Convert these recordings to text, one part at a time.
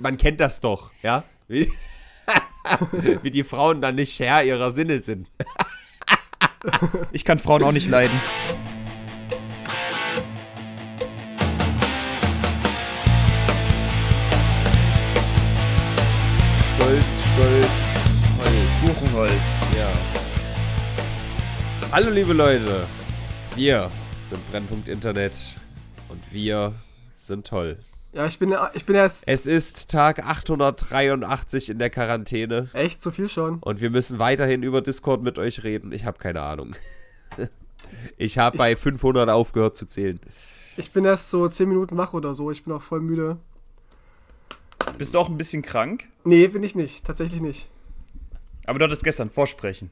man kennt das doch, ja? Wie, wie die Frauen dann nicht Herr ihrer Sinne sind. Ich kann Frauen auch nicht leiden. Stolz, Stolz, Holz. Kuchenholz. Ja. Hallo liebe Leute, wir sind Brennpunkt Internet und wir sind toll. Ja, ich bin, ich bin erst. Es ist Tag 883 in der Quarantäne echt so viel schon. und wir müssen weiterhin über Discord mit euch reden. Ich habe keine Ahnung. Ich habe bei 500 aufgehört zu zählen. Ich bin erst so 10 Minuten wach oder so. Ich bin auch voll müde. Bist du auch ein bisschen krank? Nee, bin ich nicht. Tatsächlich nicht. Aber du hattest gestern Vorsprechen.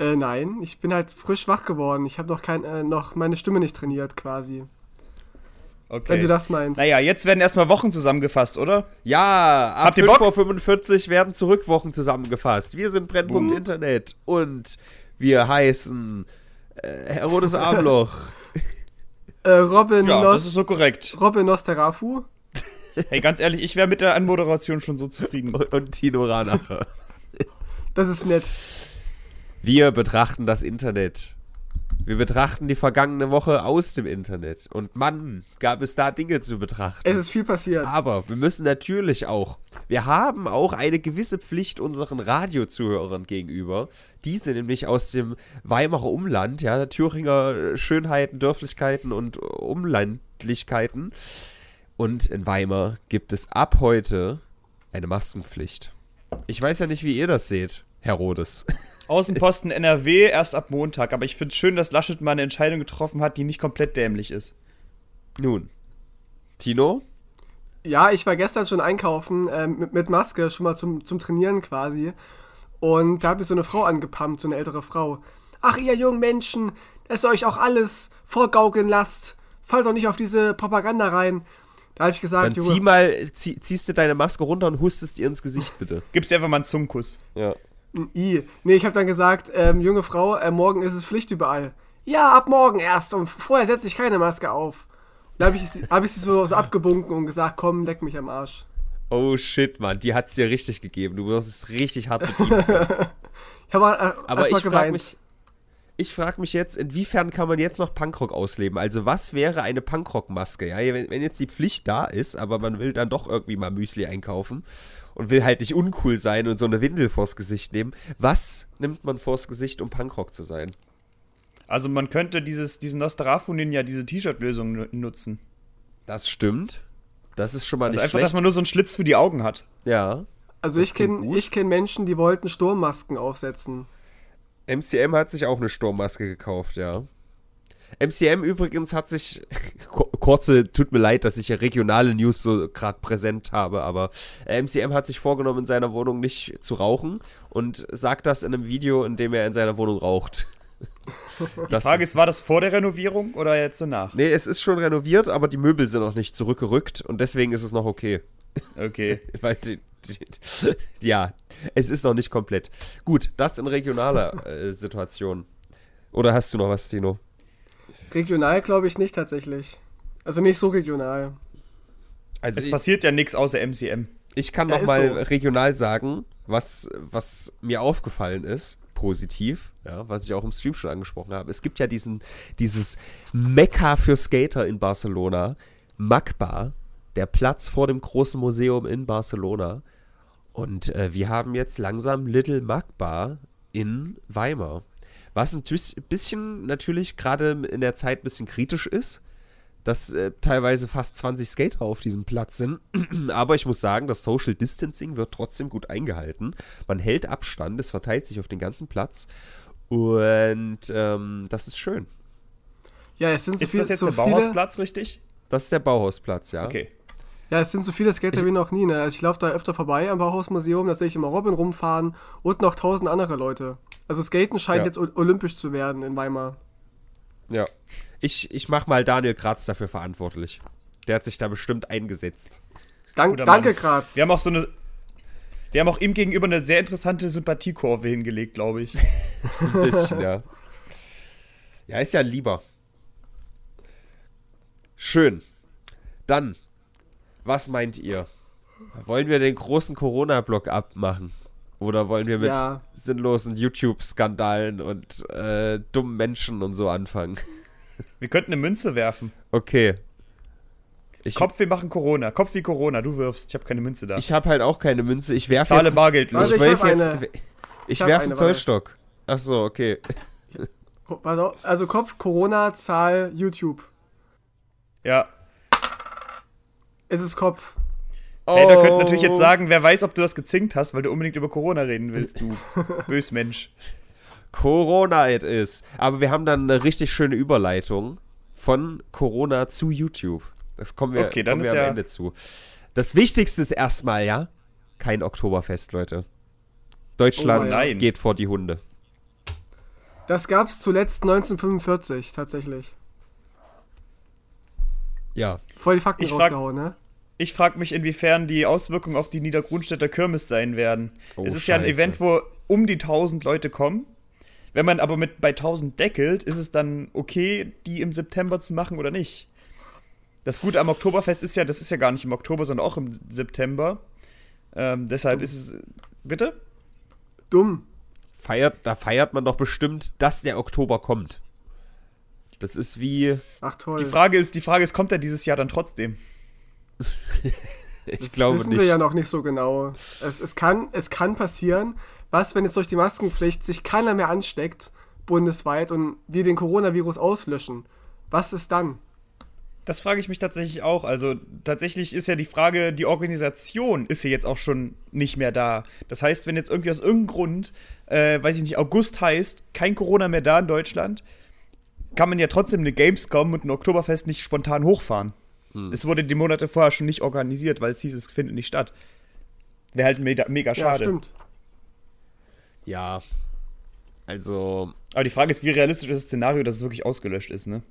Äh, nein. Ich bin halt frisch wach geworden. Ich habe noch, kein, äh, noch meine Stimme nicht trainiert, quasi. Okay. Wenn du das meinst. Naja, jetzt werden erstmal Wochen zusammengefasst, oder? Ja, ab Habt ihr Bock? 5.45 Uhr werden Zurückwochen zusammengefasst. Wir sind Brennpunkt. Internet und wir heißen äh, Herodes Armloch. Äh, Robin, Ja, Nos das ist so korrekt. Robin Nosterafu. Hey, ganz ehrlich, ich wäre mit der Anmoderation schon so zufrieden. und, und Tino Ranacher. Das ist nett. Wir betrachten das Internet. Wir betrachten die vergangene Woche aus dem Internet. Und Mann, gab es da Dinge zu betrachten. Es ist viel passiert. Aber wir müssen natürlich auch, wir haben auch eine gewisse Pflicht unseren Radiozuhörern gegenüber. Diese nämlich aus dem Weimarer Umland, ja, Thüringer Schönheiten, Dörflichkeiten und Umlandlichkeiten. Und in Weimar gibt es ab heute eine Maskenpflicht. Ich weiß ja nicht, wie ihr das seht, Herr Rodes. Außenposten NRW erst ab Montag, aber ich finde es schön, dass Laschet mal eine Entscheidung getroffen hat, die nicht komplett dämlich ist. Nun, Tino? Ja, ich war gestern schon einkaufen ähm, mit, mit Maske, schon mal zum, zum Trainieren quasi. Und da hat mich so eine Frau angepumpt, so eine ältere Frau. Ach, ihr jungen Menschen, dass ihr euch auch alles vorgaukeln lasst. Fallt doch nicht auf diese Propaganda rein. Da habe ich Dann gesagt, zieh Junge, mal, zieh, ziehst du deine Maske runter und hustest ihr ins Gesicht, bitte. Gib's dir einfach mal einen Zungenkuss. Ja. I. Nee, ich habe dann gesagt, ähm, junge Frau, äh, morgen ist es Pflicht überall. Ja, ab morgen erst und vorher setze ich keine Maske auf. Da habe ich, sie- hab ich sie so, so abgebunken und gesagt, komm, leck mich am Arsch. Oh shit, Mann, die hat's dir richtig gegeben. Du wirst es richtig hart bedient. Ich habe äh, Aber ich frage mich, ich frag mich jetzt, inwiefern kann man jetzt noch Punkrock ausleben? Also was wäre eine Punkrock-Maske? Ja, wenn, wenn jetzt die Pflicht da ist, aber man will dann doch irgendwie mal Müsli einkaufen und will halt nicht uncool sein und so eine Windel vors Gesicht nehmen. Was nimmt man vors Gesicht, um Punkrock zu sein? Also man könnte dieses, diesen Nostarafu-Ninja, diese T-Shirt-Lösung nu- nutzen. Das stimmt. Das ist schon mal Also nicht einfach, schlecht. dass man nur so einen Schlitz für die Augen hat. ja. Also ich kenne kenn Menschen, die wollten Sturmmasken aufsetzen. MCM hat sich auch eine Sturmmaske gekauft, ja. MCM übrigens hat sich, ku- kurze, tut mir leid, dass ich ja regionale News so gerade präsent habe, aber äh, MCM hat sich vorgenommen, in seiner Wohnung nicht zu rauchen und sagt das in einem Video, in dem er in seiner Wohnung raucht. Die Frage ist, war das vor der Renovierung oder jetzt danach? Nee, es ist schon renoviert, aber die Möbel sind noch nicht zurückgerückt und deswegen ist es noch okay. Okay. Weil die, die, ja, es ist noch nicht komplett. Gut, das in regionaler äh, Situation. Oder hast du noch was, Tino? Regional glaube ich nicht tatsächlich. Also nicht so regional. Also Es ich- passiert ja nichts außer MCM. Ich kann Ja, noch mal so. regional sagen, was, was mir aufgefallen ist, positiv, ja, was ich auch im Stream schon angesprochen habe. Es gibt ja diesen, dieses Mekka für Skater in Barcelona, Magba, der Platz vor dem großen Museum in Barcelona. Und äh, wir haben jetzt langsam Little Magba in Weimar. Was ein bisschen natürlich gerade in der Zeit ein bisschen kritisch ist, dass äh, teilweise fast 20 Skater auf diesem Platz sind. Aber ich muss sagen, das Social Distancing wird trotzdem gut eingehalten. Man hält Abstand, es verteilt sich auf den ganzen Platz. Und ähm, das ist schön. Ja, es sind so, Ist viel, das jetzt so der viele. Bauhausplatz, richtig? Das ist der Bauhausplatz, ja. Okay. Ja, es sind so viele Skater wie noch nie. Ne? Also ich laufe da öfter vorbei am Bauhausmuseum, da sehe ich immer Robin rumfahren und noch tausend andere Leute. Also Skaten scheint Ja. jetzt olympisch zu werden in Weimar. Ja. Ich, ich mach mal Daniel Kratz dafür verantwortlich. Der hat sich da bestimmt eingesetzt. Dank, danke. Graz. Wir haben auch so eine. Wir haben auch ihm gegenüber eine sehr interessante Sympathiekurve hingelegt, glaube ich. Ein bisschen, ja. Ja, ist ja lieber. Schön. Dann, was meint ihr? Wollen wir den großen Corona-Block abmachen? Oder wollen wir mit Ja. sinnlosen YouTube-Skandalen und äh, dummen Menschen und so anfangen? Wir könnten eine Münze werfen. Okay. Ich, Kopf, wir machen Corona. Kopf wie Corona, du wirfst. Ich habe keine Münze da. Ich habe halt auch keine Münze. Ich werfe zahle jetzt, bargeldlos. Warte, ich ich werf hab jetzt, eine. ich, Ich werfe einen. Zollstock. Ach so, okay. Also Kopf, Corona, Zahl, YouTube. Ja. Es ist Kopf. Ey, da könnte Oh. natürlich jetzt sagen, wer weiß, ob du das gezinkt hast, weil du unbedingt über Corona reden willst, du Bösmensch. Corona it is. Aber wir haben dann eine richtig schöne Überleitung von Corona zu YouTube. Das kommen wir, Okay, dann kommen ist wir am ja- Ende zu. Das Wichtigste ist erstmal, ja, kein Oktoberfest, Leute. Deutschland Oh geht vor die Hunde. Das gab's zuletzt 1945, tatsächlich. Ja. Voll die Fakten Ich frag- rausgehauen, ne? Ich frage mich, inwiefern die Auswirkungen auf die Niedergrunstädter Kirmes sein werden. Oh, es ist ja ein Scheiße. Event, wo um die 1000 Leute kommen. Wenn man aber mit bei 1000 deckelt, ist es dann okay, die im September zu machen oder nicht? Das Gute am Oktoberfest ist ja, das ist ja gar nicht im Oktober, sondern auch im September. Ähm, deshalb ist es. Bitte? Dumm. Feiert, da feiert man doch bestimmt, dass der Oktober kommt. Das ist wie, Ach toll. Die Frage ist, die Frage ist, kommt er dieses Jahr dann trotzdem? ich das glaube wissen nicht. wir ja noch nicht so genau. Es, es, kann, es kann passieren, was, wenn jetzt durch die Maskenpflicht sich keiner mehr ansteckt, bundesweit, und wir den Coronavirus auslöschen. Was ist dann? Das frage ich mich tatsächlich auch. Also tatsächlich ist ja die Frage, die Organisation ist ja jetzt auch schon nicht mehr da. Das heißt, wenn jetzt irgendwie aus irgendeinem Grund, äh, weiß ich nicht, August heißt, kein Corona mehr da in Deutschland, kann man ja trotzdem eine Gamescom und ein Oktoberfest nicht spontan hochfahren. Es wurde die Monate vorher schon nicht organisiert, weil es hieß, es findet nicht statt. Wäre halt mega, mega Ja, schade. stimmt. Ja. Also, Aber die Frage ist, wie realistisch ist das Szenario, dass es wirklich ausgelöscht ist, ne?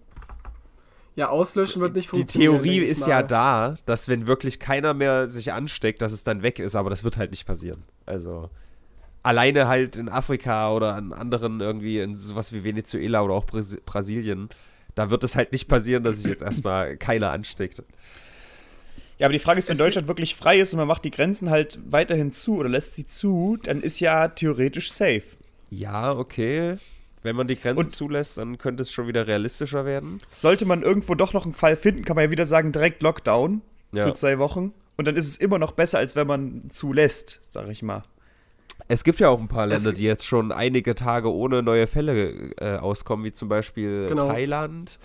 Ja, auslöschen wird nicht die funktionieren. Theorie denke ich ist mal. ja da, dass wenn wirklich keiner mehr sich ansteckt, dass es dann weg ist, aber das wird halt nicht passieren. Also alleine halt in Afrika oder an anderen irgendwie in sowas wie Venezuela oder auch Bras Brasilien, da wird es halt nicht passieren, dass sich jetzt erstmal keiner ansteckt. Ja, aber die Frage ist, wenn Es Deutschland wirklich frei ist und man macht die Grenzen halt weiterhin zu oder lässt sie zu, dann ist ja theoretisch safe. Ja, okay. Wenn man die Grenzen Und- zulässt, dann könnte es schon wieder realistischer werden. Sollte man irgendwo doch noch einen Fall finden, kann man ja wieder sagen, direkt Lockdown Ja. für zwei Wochen. Und dann ist es immer noch besser, als wenn man zulässt, sag ich mal. Es gibt ja auch ein paar Länder, die jetzt schon einige Tage ohne neue Fälle äh, auskommen, wie zum Beispiel Genau. Thailand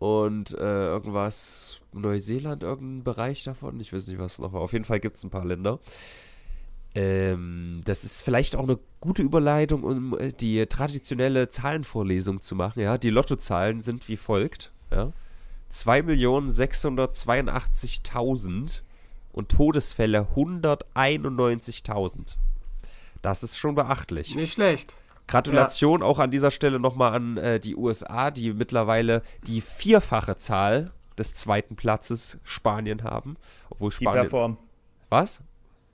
und äh, irgendwas, Neuseeland, irgendein Bereich davon. Ich weiß nicht, was noch war. Auf jeden Fall gibt es ein paar Länder. Ähm, das ist vielleicht auch eine gute Überleitung, um äh, die traditionelle Zahlenvorlesung zu machen. Ja, die Lottozahlen sind wie folgt. Ja. 2.682.000 und Todesfälle 191.000. Das ist schon beachtlich. Nicht schlecht. Gratulation auch an dieser Stelle nochmal an äh, die USA, die mittlerweile die vierfache Zahl des zweiten Platzes Spanien haben. Obwohl Die Spanien. perform. Was?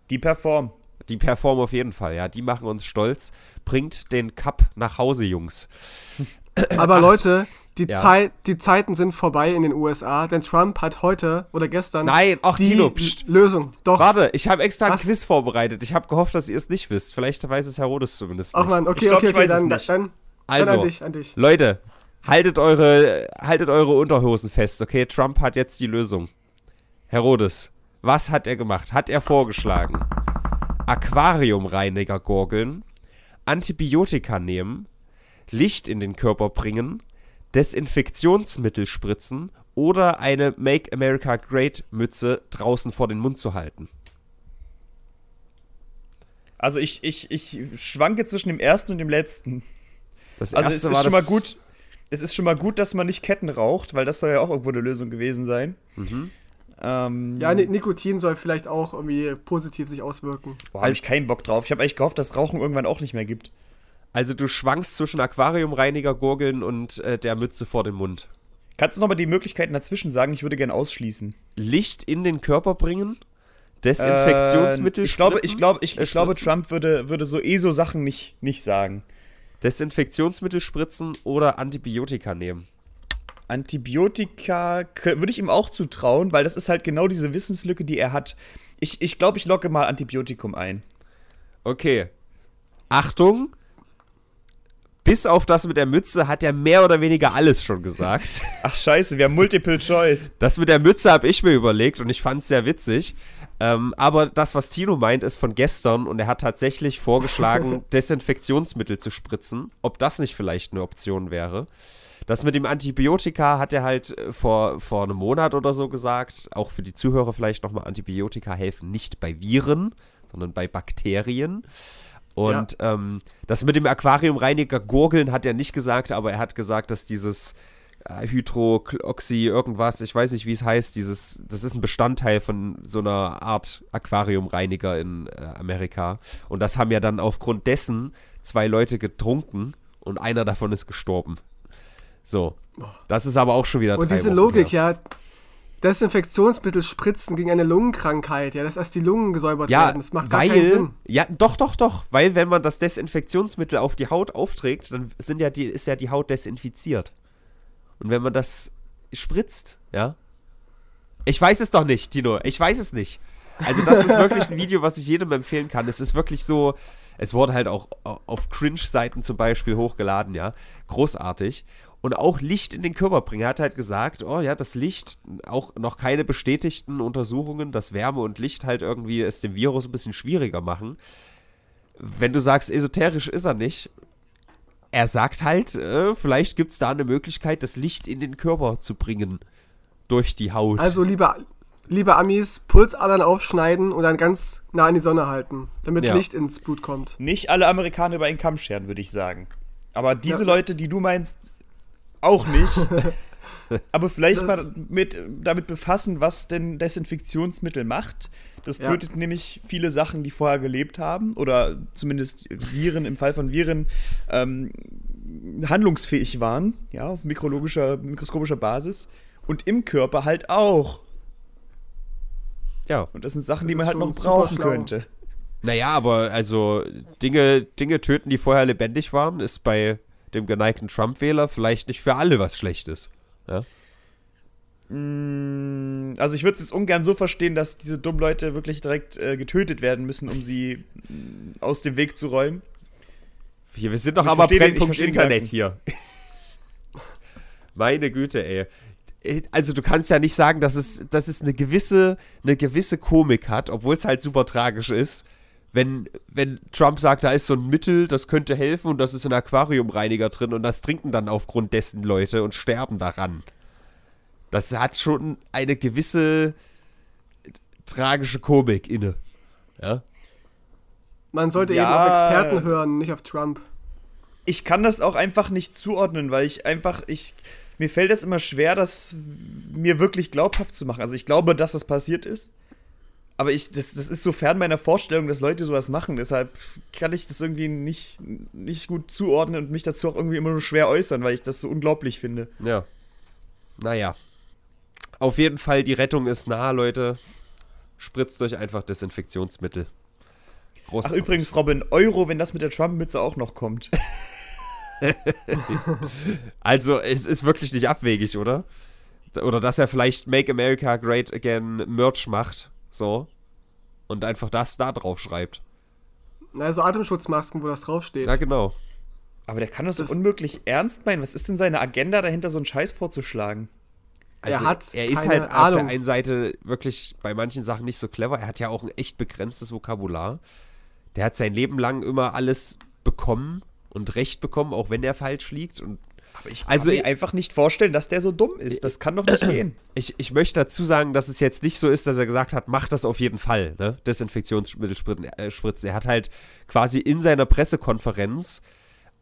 Die perform. Die performen auf jeden Fall, ja. Die machen uns stolz. Bringt den Cup nach Hause, Jungs. Aber Leute, die, Ja. Zeit, die Zeiten sind vorbei in den USA, denn Trump hat heute oder gestern Nein, ach, die Tino, pst. Lösung. Doch. Warte, ich habe extra ein Was? Quiz vorbereitet. Ich habe gehofft, dass ihr es nicht wisst. Vielleicht weiß es Herodes zumindest Ach man, okay, Ich glaub, okay, ich okay, dann, nicht. dann, dann Also, an dich, an dich. Leute, haltet eure, haltet eure Unterhosen fest, okay? Trump hat jetzt die Lösung. Herodes, was hat er gemacht? Hat er vorgeschlagen? Aquariumreiniger gurgeln, Antibiotika nehmen, Licht in den Körper bringen, Desinfektionsmittel spritzen oder eine Make America Great Mütze draußen vor den Mund zu halten. Also ich, ich, ich schwanke zwischen dem ersten und dem letzten. Das Also es erste ist war schon mal gut. Es ist schon mal gut, dass man nicht Ketten raucht, weil das soll ja auch irgendwo eine Lösung gewesen sein. Mhm. Ähm, Ja, Ni- Nikotin soll vielleicht auch irgendwie positiv sich auswirken. Boah, habe ich keinen Bock drauf. Ich habe eigentlich gehofft, dass Rauchen irgendwann auch nicht mehr gibt. Also du schwankst zwischen Aquariumreiniger gurgeln und äh, der Mütze vor dem Mund. Kannst du nochmal die Möglichkeiten dazwischen sagen? Ich würde gern ausschließen. Licht in den Körper bringen, Desinfektionsmittel Äh, ich glaube, spritzen- ich glaube, ich, ich glaube, Trump würde, würde so eh so Sachen nicht, nicht sagen. Desinfektionsmittel spritzen oder Antibiotika nehmen. Antibiotika würde ich ihm auch zutrauen, weil das ist halt genau diese Wissenslücke, die er hat. Ich, ich glaube, ich locke mal Antibiotikum ein. Okay. Achtung. Bis auf das mit der Mütze hat er mehr oder weniger alles schon gesagt. Ach scheiße, wir haben Multiple Choice. Das mit der Mütze habe ich mir überlegt und ich fand es sehr witzig. Ähm, aber das, was Tino meint, ist von gestern und er hat tatsächlich vorgeschlagen, Desinfektionsmittel zu spritzen. Ob das nicht vielleicht eine Option wäre. Das mit dem Antibiotika hat er halt äh, vor, vor einem Monat oder so gesagt. Auch für die Zuhörer vielleicht nochmal: Antibiotika helfen nicht bei Viren, sondern bei Bakterien. Und ja. ähm, das mit dem Aquariumreiniger Gurgeln hat er nicht gesagt, aber er hat gesagt, dass dieses äh, Hydroxy irgendwas, ich weiß nicht, wie es heißt, dieses, das ist ein Bestandteil von so einer Art Aquariumreiniger in äh, Amerika. Und das haben ja dann aufgrund dessen zwei Leute getrunken und einer davon ist gestorben. So. Das ist aber auch schon wieder Und diese Wochen Logik, her. ja. Desinfektionsmittel spritzen gegen eine Lungenkrankheit, ja, dass erst die Lungen gesäubert ja, werden. Das macht weil, gar keinen Sinn. Ja, doch, doch, doch. Weil wenn man das Desinfektionsmittel auf die Haut aufträgt, dann sind ja die, ist ja die Haut desinfiziert. Und wenn man das spritzt, ja. Ich weiß es doch nicht, Tino. Ich weiß es nicht. Also, das ist wirklich ein Video, was ich jedem empfehlen kann. Es ist wirklich so. Es wurde halt auch auf Cringe-Seiten zum Beispiel hochgeladen, ja. Großartig und auch Licht in den Körper bringen. Er hat halt gesagt, oh ja, das Licht, auch noch keine bestätigten Untersuchungen, dass Wärme und Licht halt irgendwie es dem Virus ein bisschen schwieriger machen. Wenn du sagst, esoterisch ist er nicht, er sagt halt, äh, vielleicht gibt es da eine Möglichkeit, das Licht in den Körper zu bringen. Durch die Haut. Also, liebe, liebe Amis, Pulsadern aufschneiden und dann ganz nah an die Sonne halten, damit ja. Licht ins Blut kommt. Nicht alle Amerikaner über einen Kamm scheren, würde ich sagen. Aber diese ja, Leute, die du meinst, auch nicht. Aber vielleicht mal mit, damit befassen, was denn Desinfektionsmittel macht. Das tötet ja. nämlich viele Sachen, die vorher gelebt haben oder zumindest Viren, im Fall von Viren, ähm, handlungsfähig waren, ja, auf mikrologischer, mikroskopischer Basis. Und im Körper halt auch. Ja. Und das sind Sachen, das die man halt noch brauchen könnte. Naja, aber also Dinge, Dinge töten, die vorher lebendig waren, ist bei dem geneigten Trump-Wähler vielleicht nicht für alle was Schlechtes. Ja? Mm, also ich würde es ungern so verstehen, dass diese dummen Leute wirklich direkt äh, getötet werden müssen, um sie mm, aus dem Weg zu räumen. Hier, wir sind doch aber Brennpunkt Internet hier. Meine Güte, ey. Also du kannst ja nicht sagen, dass es, dass es eine gewisse, eine gewisse Komik hat, obwohl es halt super tragisch ist wenn, wenn Trump sagt, da ist so ein Mittel, das könnte helfen und das ist ein Aquariumreiniger drin und das trinken dann aufgrund dessen Leute und sterben daran. Das hat schon eine gewisse tragische Komik inne. Ja. Man sollte ja, eben auf Experten hören, nicht auf Trump. Ich kann das auch einfach nicht zuordnen, weil ich einfach, ich, mir fällt es immer schwer, das mir wirklich glaubhaft zu machen. Also ich glaube, dass das passiert ist aber ich, das, das ist so fern meiner Vorstellung, dass Leute sowas machen. Deshalb kann ich das irgendwie nicht, nicht gut zuordnen und mich dazu auch irgendwie immer nur schwer äußern, weil ich das so unglaublich finde. Ja. Naja. Auf jeden Fall, die Rettung ist nah, Leute. Spritzt euch einfach Desinfektionsmittel. Großartig. Ach, übrigens, Robin, Euro, wenn das mit der Trump-Mütze auch noch kommt. also, es ist wirklich nicht abwegig, oder? Oder dass er vielleicht Make America Great Again Merch macht so. Und einfach das da drauf schreibt. Also Atemschutzmasken, wo das draufsteht. Ja, genau. Aber der kann das, das unmöglich ernst meinen. Was ist denn seine Agenda dahinter, so einen Scheiß vorzuschlagen? Also, er, hat er ist halt Ahnung. auf der einen Seite wirklich bei manchen Sachen nicht so clever. Er hat ja auch ein echt begrenztes Vokabular. Der hat sein Leben lang immer alles bekommen und Recht bekommen, auch wenn er falsch liegt. Und aber ich kann also, mir einfach nicht vorstellen, dass der so dumm ist. Das kann doch nicht gehen. Ich, ich möchte dazu sagen, dass es jetzt nicht so ist, dass er gesagt hat, mach das auf jeden Fall, ne? Desinfektionsmittel äh, spritzen. Er hat halt quasi in seiner Pressekonferenz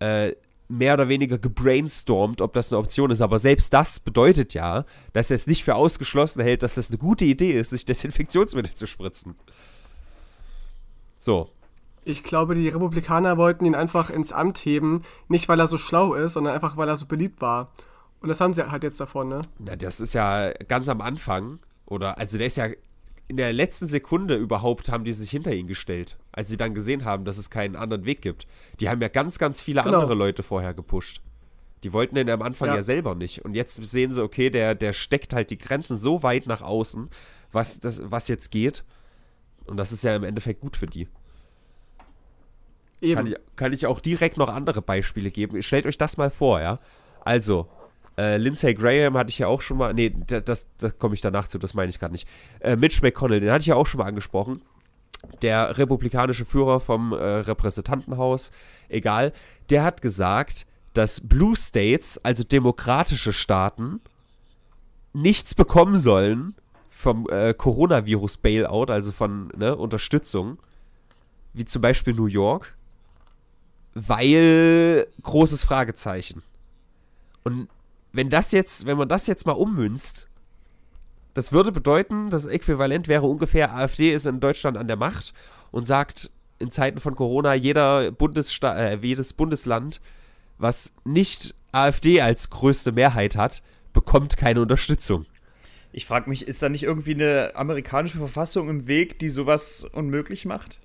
äh, mehr oder weniger gebrainstormt, ob das eine Option ist. Aber selbst das bedeutet ja, dass er es nicht für ausgeschlossen hält, dass das eine gute Idee ist, sich Desinfektionsmittel zu spritzen. So, ich glaube, die Republikaner wollten ihn einfach ins Amt heben, nicht weil er so schlau ist, sondern einfach weil er so beliebt war. Und das haben sie halt jetzt davon, ne? Ja, das ist ja ganz am Anfang, oder, also der ist ja in der letzten Sekunde überhaupt haben die sich hinter ihn gestellt, als sie dann gesehen haben, dass es keinen anderen Weg gibt. Die haben ja ganz, ganz viele genau. andere Leute vorher gepusht. Die wollten den am Anfang ja. ja. selber nicht. Und jetzt sehen sie, okay, der, der steckt halt die Grenzen so weit nach außen, was, das, was jetzt geht. Und das ist ja im Endeffekt gut für die. Eben. Kann ich, kann ich auch direkt noch andere Beispiele geben. Stellt euch das mal vor, ja. Also, äh, Lindsey Graham hatte ich ja auch schon mal. Nee, da- das, da komme ich danach zu, das meine ich gerade nicht. Äh, Mitch McConnell, den hatte ich ja auch schon mal angesprochen. Der republikanische Führer vom äh, Repräsentantenhaus, egal, der hat gesagt, dass Blue States, also demokratische Staaten, nichts bekommen sollen vom äh, Coronavirus-Bailout, also von ne, Unterstützung, wie zum Beispiel New York, weil großes Fragezeichen. Und wenn das jetzt, wenn man das jetzt mal ummünzt, das würde bedeuten, das Äquivalent wäre ungefähr, AfD ist in Deutschland an der Macht und sagt in Zeiten von Corona, jeder Bundessta äh, jedes Bundesland, was nicht AfD als größte Mehrheit hat, bekommt keine Unterstützung. Ich frage mich, ist da nicht irgendwie eine amerikanische Verfassung im Weg, die sowas unmöglich macht?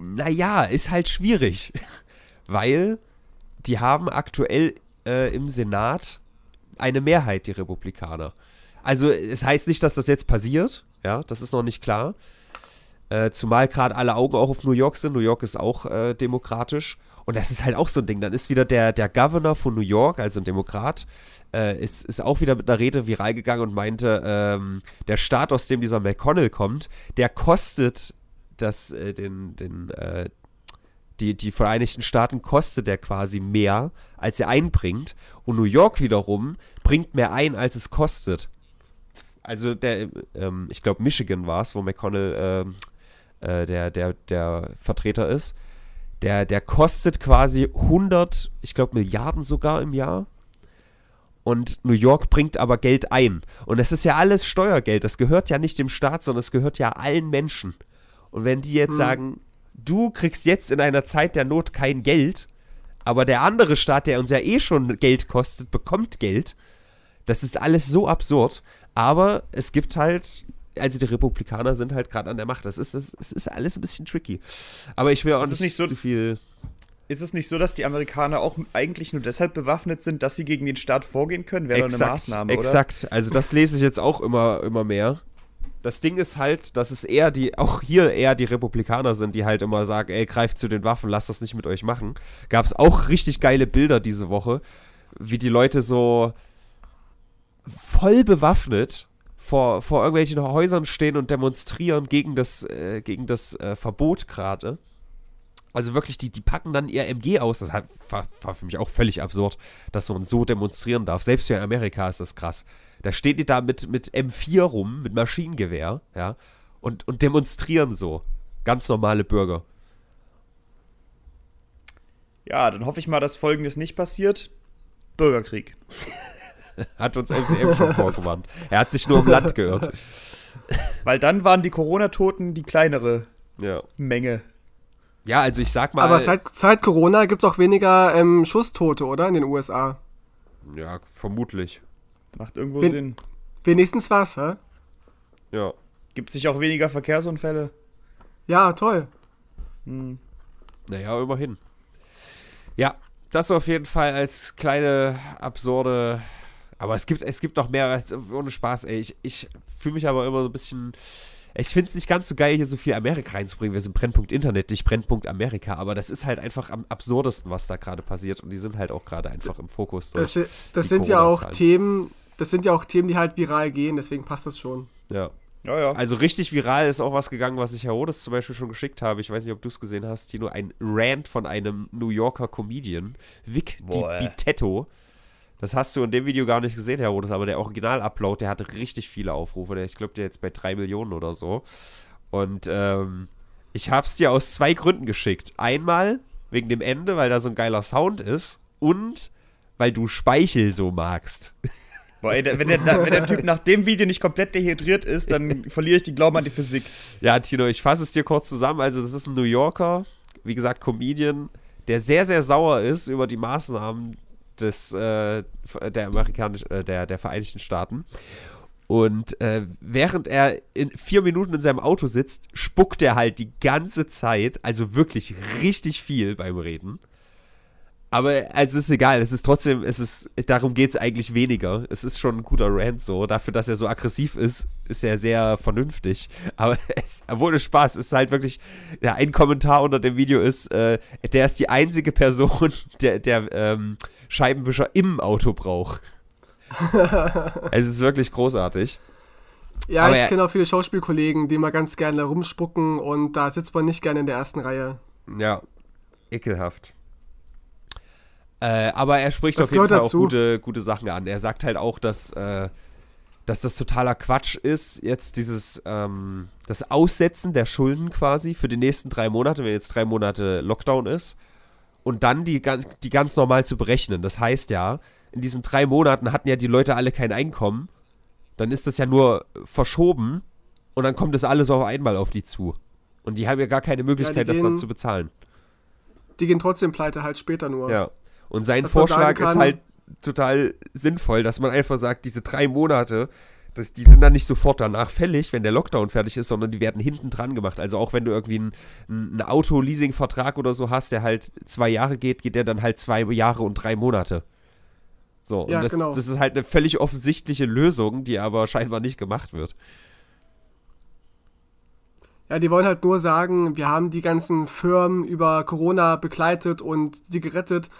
Naja, ist halt schwierig, weil die haben aktuell äh, im Senat eine Mehrheit, die Republikaner. Also es heißt nicht, dass das jetzt passiert, ja, das ist noch nicht klar. Äh, zumal gerade alle Augen auch auf New York sind. New York ist auch äh, demokratisch. Und das ist halt auch so ein Ding. Dann ist wieder der, der Governor von New York, also ein Demokrat, äh, ist, ist auch wieder mit einer Rede viral gegangen und meinte, ähm, der Staat, aus dem dieser McConnell kommt, der kostet das, äh, den, den, äh, die, die Vereinigten Staaten kostet der quasi mehr, als er einbringt. Und New York wiederum bringt mehr ein, als es kostet. Also der, ähm, ich glaube Michigan war es, wo McConnell ähm, äh, der, der, der Vertreter ist. Der, der kostet quasi 100, ich glaube Milliarden sogar im Jahr. Und New York bringt aber Geld ein. Und das ist ja alles Steuergeld. Das gehört ja nicht dem Staat, sondern es gehört ja allen Menschen. Und wenn die jetzt Hm. sagen, du kriegst jetzt in einer Zeit der Not kein Geld, aber der andere Staat, der uns ja eh schon Geld kostet, bekommt Geld. Das ist alles so absurd. Aber es gibt halt, also die Republikaner sind halt gerade an der Macht. Das ist, das, es ist alles ein bisschen tricky. Aber ich will auch nicht, nicht so- zu viel. Ist es nicht so, dass die Amerikaner auch eigentlich nur deshalb bewaffnet sind, dass sie gegen den Staat vorgehen können? Wäre doch eine Maßnahme, oder? exakt. Also das lese ich jetzt auch immer, immer mehr. Das Ding ist halt, dass es eher die, auch hier eher die Republikaner sind, die halt immer sagen, ey, greift zu den Waffen, lasst das nicht mit euch machen. Gab es auch richtig geile Bilder diese Woche, wie die Leute so voll bewaffnet vor, vor irgendwelchen Häusern stehen und demonstrieren gegen das, äh, gegen das äh, Verbot gerade. Also wirklich, die, die packen dann ihr MG aus. Das war für mich auch völlig absurd, dass man so demonstrieren darf. Selbst hier in Amerika ist das krass. Da stehen die da mit, mit M4 rum, mit Maschinengewehr, ja, und, und demonstrieren so. Ganz normale Bürger. Ja, dann hoffe ich mal, dass Folgendes nicht passiert. Bürgerkrieg. Hat uns MCM schon vorgewarnt. Er hat sich nur im Land geirrt. Weil dann waren die Corona-Toten die kleinere Ja. Menge. Ja, also ich sag mal. Aber seit, seit Corona gibt es auch weniger ähm, Schusstote, oder? In den USA. ja, vermutlich. Macht irgendwo Bin- Sinn. Wenigstens was, hä? Ja. Gibt sich auch weniger Verkehrsunfälle? Ja, toll. Hm. Naja, immerhin. Ja, das auf jeden Fall als kleine absurde. Aber es gibt, es gibt noch mehr, als- ohne Spaß, ey. Ich, ich fühle mich aber immer so ein bisschen. Ich finde es nicht ganz so geil, hier so viel Amerika reinzubringen. Wir sind Brennpunkt Internet, nicht Brennpunkt Amerika. Aber das ist halt einfach am absurdesten, was da gerade passiert. Und die sind halt auch gerade einfach im Fokus. Das, das sind ja auch. Themen, das sind ja auch Themen, die halt viral gehen, deswegen passt das schon. Ja. Ja, ja. Also richtig viral ist auch was gegangen, was ich Herodes zum Beispiel schon geschickt habe. Ich weiß nicht, ob du es gesehen hast, Tino. Ein Rant von einem New Yorker Comedian, Vic Di Boah. Bitetto. Das hast du in dem Video gar nicht gesehen, Herodes, aber der Original-Upload, der hatte richtig viele Aufrufe. Der, ich glaube, der jetzt bei drei Millionen oder so. Und ähm, ich habe es dir aus zwei Gründen geschickt. Einmal wegen dem Ende, weil da so ein geiler Sound ist. Und weil du Speichel so magst. Boah, ey, wenn, der, wenn der Typ nach dem Video nicht komplett dehydriert ist, dann verliere ich den Glauben an die Physik. Ja, Tino, ich fasse es dir kurz zusammen. Also, das ist ein New Yorker, wie gesagt, Comedian, der sehr, sehr sauer ist über die Maßnahmen des, äh, der, Amerikanisch, äh, der, der Vereinigten Staaten. Und äh, während er in vier Minuten in seinem Auto sitzt, spuckt er halt die ganze Zeit, also wirklich richtig viel beim Reden. Aber also es ist egal, es ist trotzdem, es ist, darum geht es eigentlich weniger. Es ist schon ein guter Rant so. Dafür, dass er so aggressiv ist, ist er sehr vernünftig. Aber es wurde Spaß. Es ist halt wirklich, ja, ein Kommentar unter dem Video ist, äh, der ist die einzige Person, der, der ähm, Scheibenwischer im Auto braucht. es ist wirklich großartig. Ja, Aber ich kenne auch viele Schauspielkollegen, die mal ganz gerne rumspucken und da sitzt man nicht gerne in der ersten Reihe. Ja, ekelhaft. Äh, aber er spricht das auf jeden Fall dazu. auch gute, gute Sachen an. Er sagt halt auch, dass, äh, dass das totaler Quatsch ist, jetzt dieses ähm, das Aussetzen der Schulden quasi für die nächsten drei Monate, wenn jetzt drei Monate Lockdown ist, und dann die, die ganz normal zu berechnen. Das heißt ja, in diesen drei Monaten hatten ja die Leute alle kein Einkommen. Dann ist das ja nur verschoben und dann kommt das alles auf einmal auf die zu. Und die haben ja gar keine Möglichkeit, ja, das dann zu bezahlen. Die gehen trotzdem pleite, halt später nur. Ja. Und sein Vorschlag ist halt total sinnvoll, dass man einfach sagt, diese drei Monate, das, die sind dann nicht sofort danach fällig, wenn der Lockdown fertig ist, sondern die werden hinten dran gemacht. Also auch wenn du irgendwie einen, einen Auto-Leasing-Vertrag oder so hast, der halt zwei Jahre geht, geht der dann halt zwei Jahre und drei Monate. So, ja, und das, genau. das ist halt eine völlig offensichtliche Lösung, die aber scheinbar nicht gemacht wird. Ja, die wollen halt nur sagen, wir haben die ganzen Firmen über Corona begleitet und die gerettet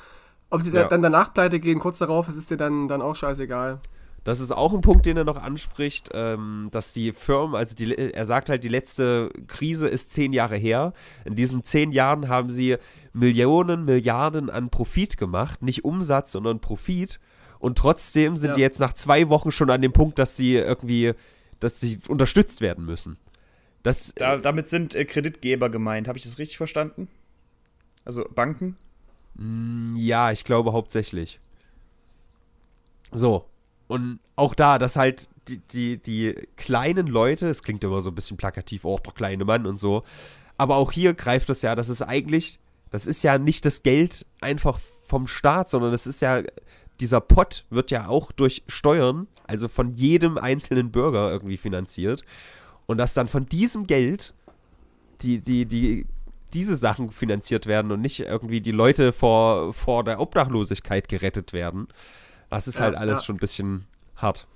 ob die ja. dann danach pleite gehen, kurz darauf, das ist dir dann, dann auch scheißegal. Das ist auch ein Punkt, den er noch anspricht, ähm, dass die Firmen, also die, er sagt halt, die letzte Krise ist zehn Jahre her. In diesen zehn Jahren haben sie Millionen, Milliarden an Profit gemacht, nicht Umsatz, sondern Profit. Und trotzdem sind ja. die jetzt nach zwei Wochen schon an dem Punkt, dass sie irgendwie, dass sie unterstützt werden müssen. Das, da, damit sind äh, Kreditgeber gemeint. Habe ich das richtig verstanden? Also Banken? Mm, ja, ich glaube hauptsächlich. So. Und auch da, dass halt die, die, die kleinen Leute, es klingt immer so ein bisschen plakativ, oh, der kleine Mann und so. Aber auch hier greift das ja, das ist eigentlich, das ist ja nicht das Geld einfach vom Staat, sondern das ist ja, dieser Pot wird ja auch durch Steuern, also von jedem einzelnen Bürger irgendwie finanziert. Und dass dann von diesem Geld die, die, die diese Sachen finanziert werden und nicht irgendwie die Leute vor, vor der Obdachlosigkeit gerettet werden. Das ist ja, halt alles ja. schon ein bisschen hart.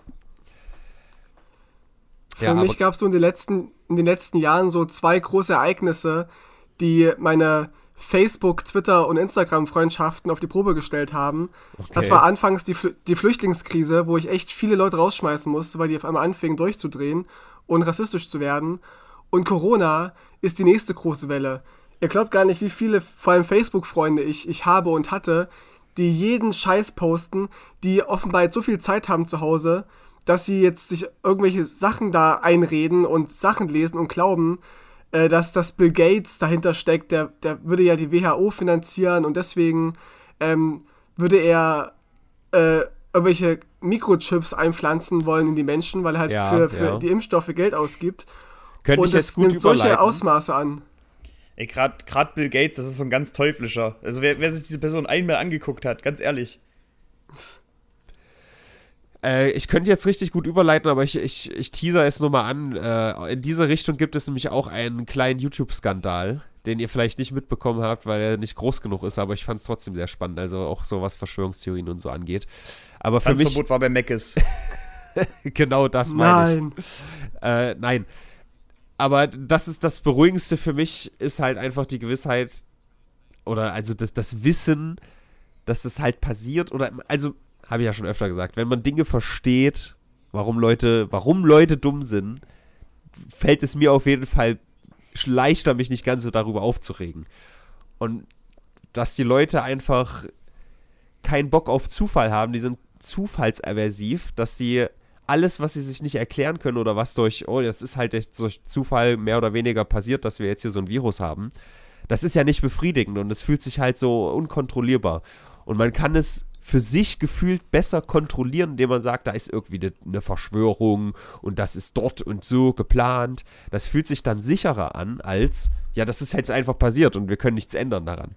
Für ja, mich gab es so in den, letzten, in den letzten Jahren so zwei große Ereignisse, die meine Facebook, Twitter und Instagram-Freundschaften auf die Probe gestellt haben. Okay. Das war anfangs die, die Flüchtlingskrise, wo ich echt viele Leute rausschmeißen musste, weil die auf einmal anfingen durchzudrehen und rassistisch zu werden. Und Corona ist die nächste große Welle. Ihr glaubt gar nicht, wie viele, vor allem Facebook-Freunde ich, ich habe und hatte, die jeden Scheiß posten, die offenbar jetzt so viel Zeit haben zu Hause, dass sie jetzt sich irgendwelche Sachen da einreden und Sachen lesen und glauben, äh, dass das Bill Gates dahinter steckt, der, der würde ja die WHO finanzieren und deswegen ähm, würde er äh, irgendwelche Mikrochips einpflanzen wollen in die Menschen, weil er halt ja, für, für ja. die Impfstoffe Geld ausgibt. Könnte und ich jetzt gut nimmt solche Ausmaße an. Ey, gerade Bill Gates, das ist so ein ganz teuflischer. Also wer, wer sich diese Person einmal angeguckt hat, ganz ehrlich. Äh, ich könnte jetzt richtig gut überleiten, aber ich, ich, ich teaser es nur mal an. Äh, in diese Richtung gibt es nämlich auch einen kleinen YouTube-Skandal, den ihr vielleicht nicht mitbekommen habt, weil er nicht groß genug ist, aber ich fand es trotzdem sehr spannend. Also auch so was Verschwörungstheorien und so angeht. Aber für mich. Verbot war bei Meckes. genau das meine ich. Nein. Äh, nein aber das ist das Beruhigendste für mich, ist halt einfach die Gewissheit oder also das, das Wissen, dass das halt passiert oder also habe ich ja schon öfter gesagt, wenn man Dinge versteht, warum Leute, warum Leute dumm sind, fällt es mir auf jeden Fall leichter, mich nicht ganz so darüber aufzuregen. Und dass die Leute einfach keinen Bock auf Zufall haben, die sind zufallsaversiv, dass sie alles, was sie sich nicht erklären können oder was durch, oh, jetzt ist halt durch Zufall mehr oder weniger passiert, dass wir jetzt hier so ein Virus haben, das ist ja nicht befriedigend und es fühlt sich halt so unkontrollierbar. Und man kann es für sich gefühlt besser kontrollieren, indem man sagt, da ist irgendwie eine Verschwörung und das ist dort und so geplant. Das fühlt sich dann sicherer an, als, ja, das ist jetzt einfach passiert und wir können nichts ändern daran.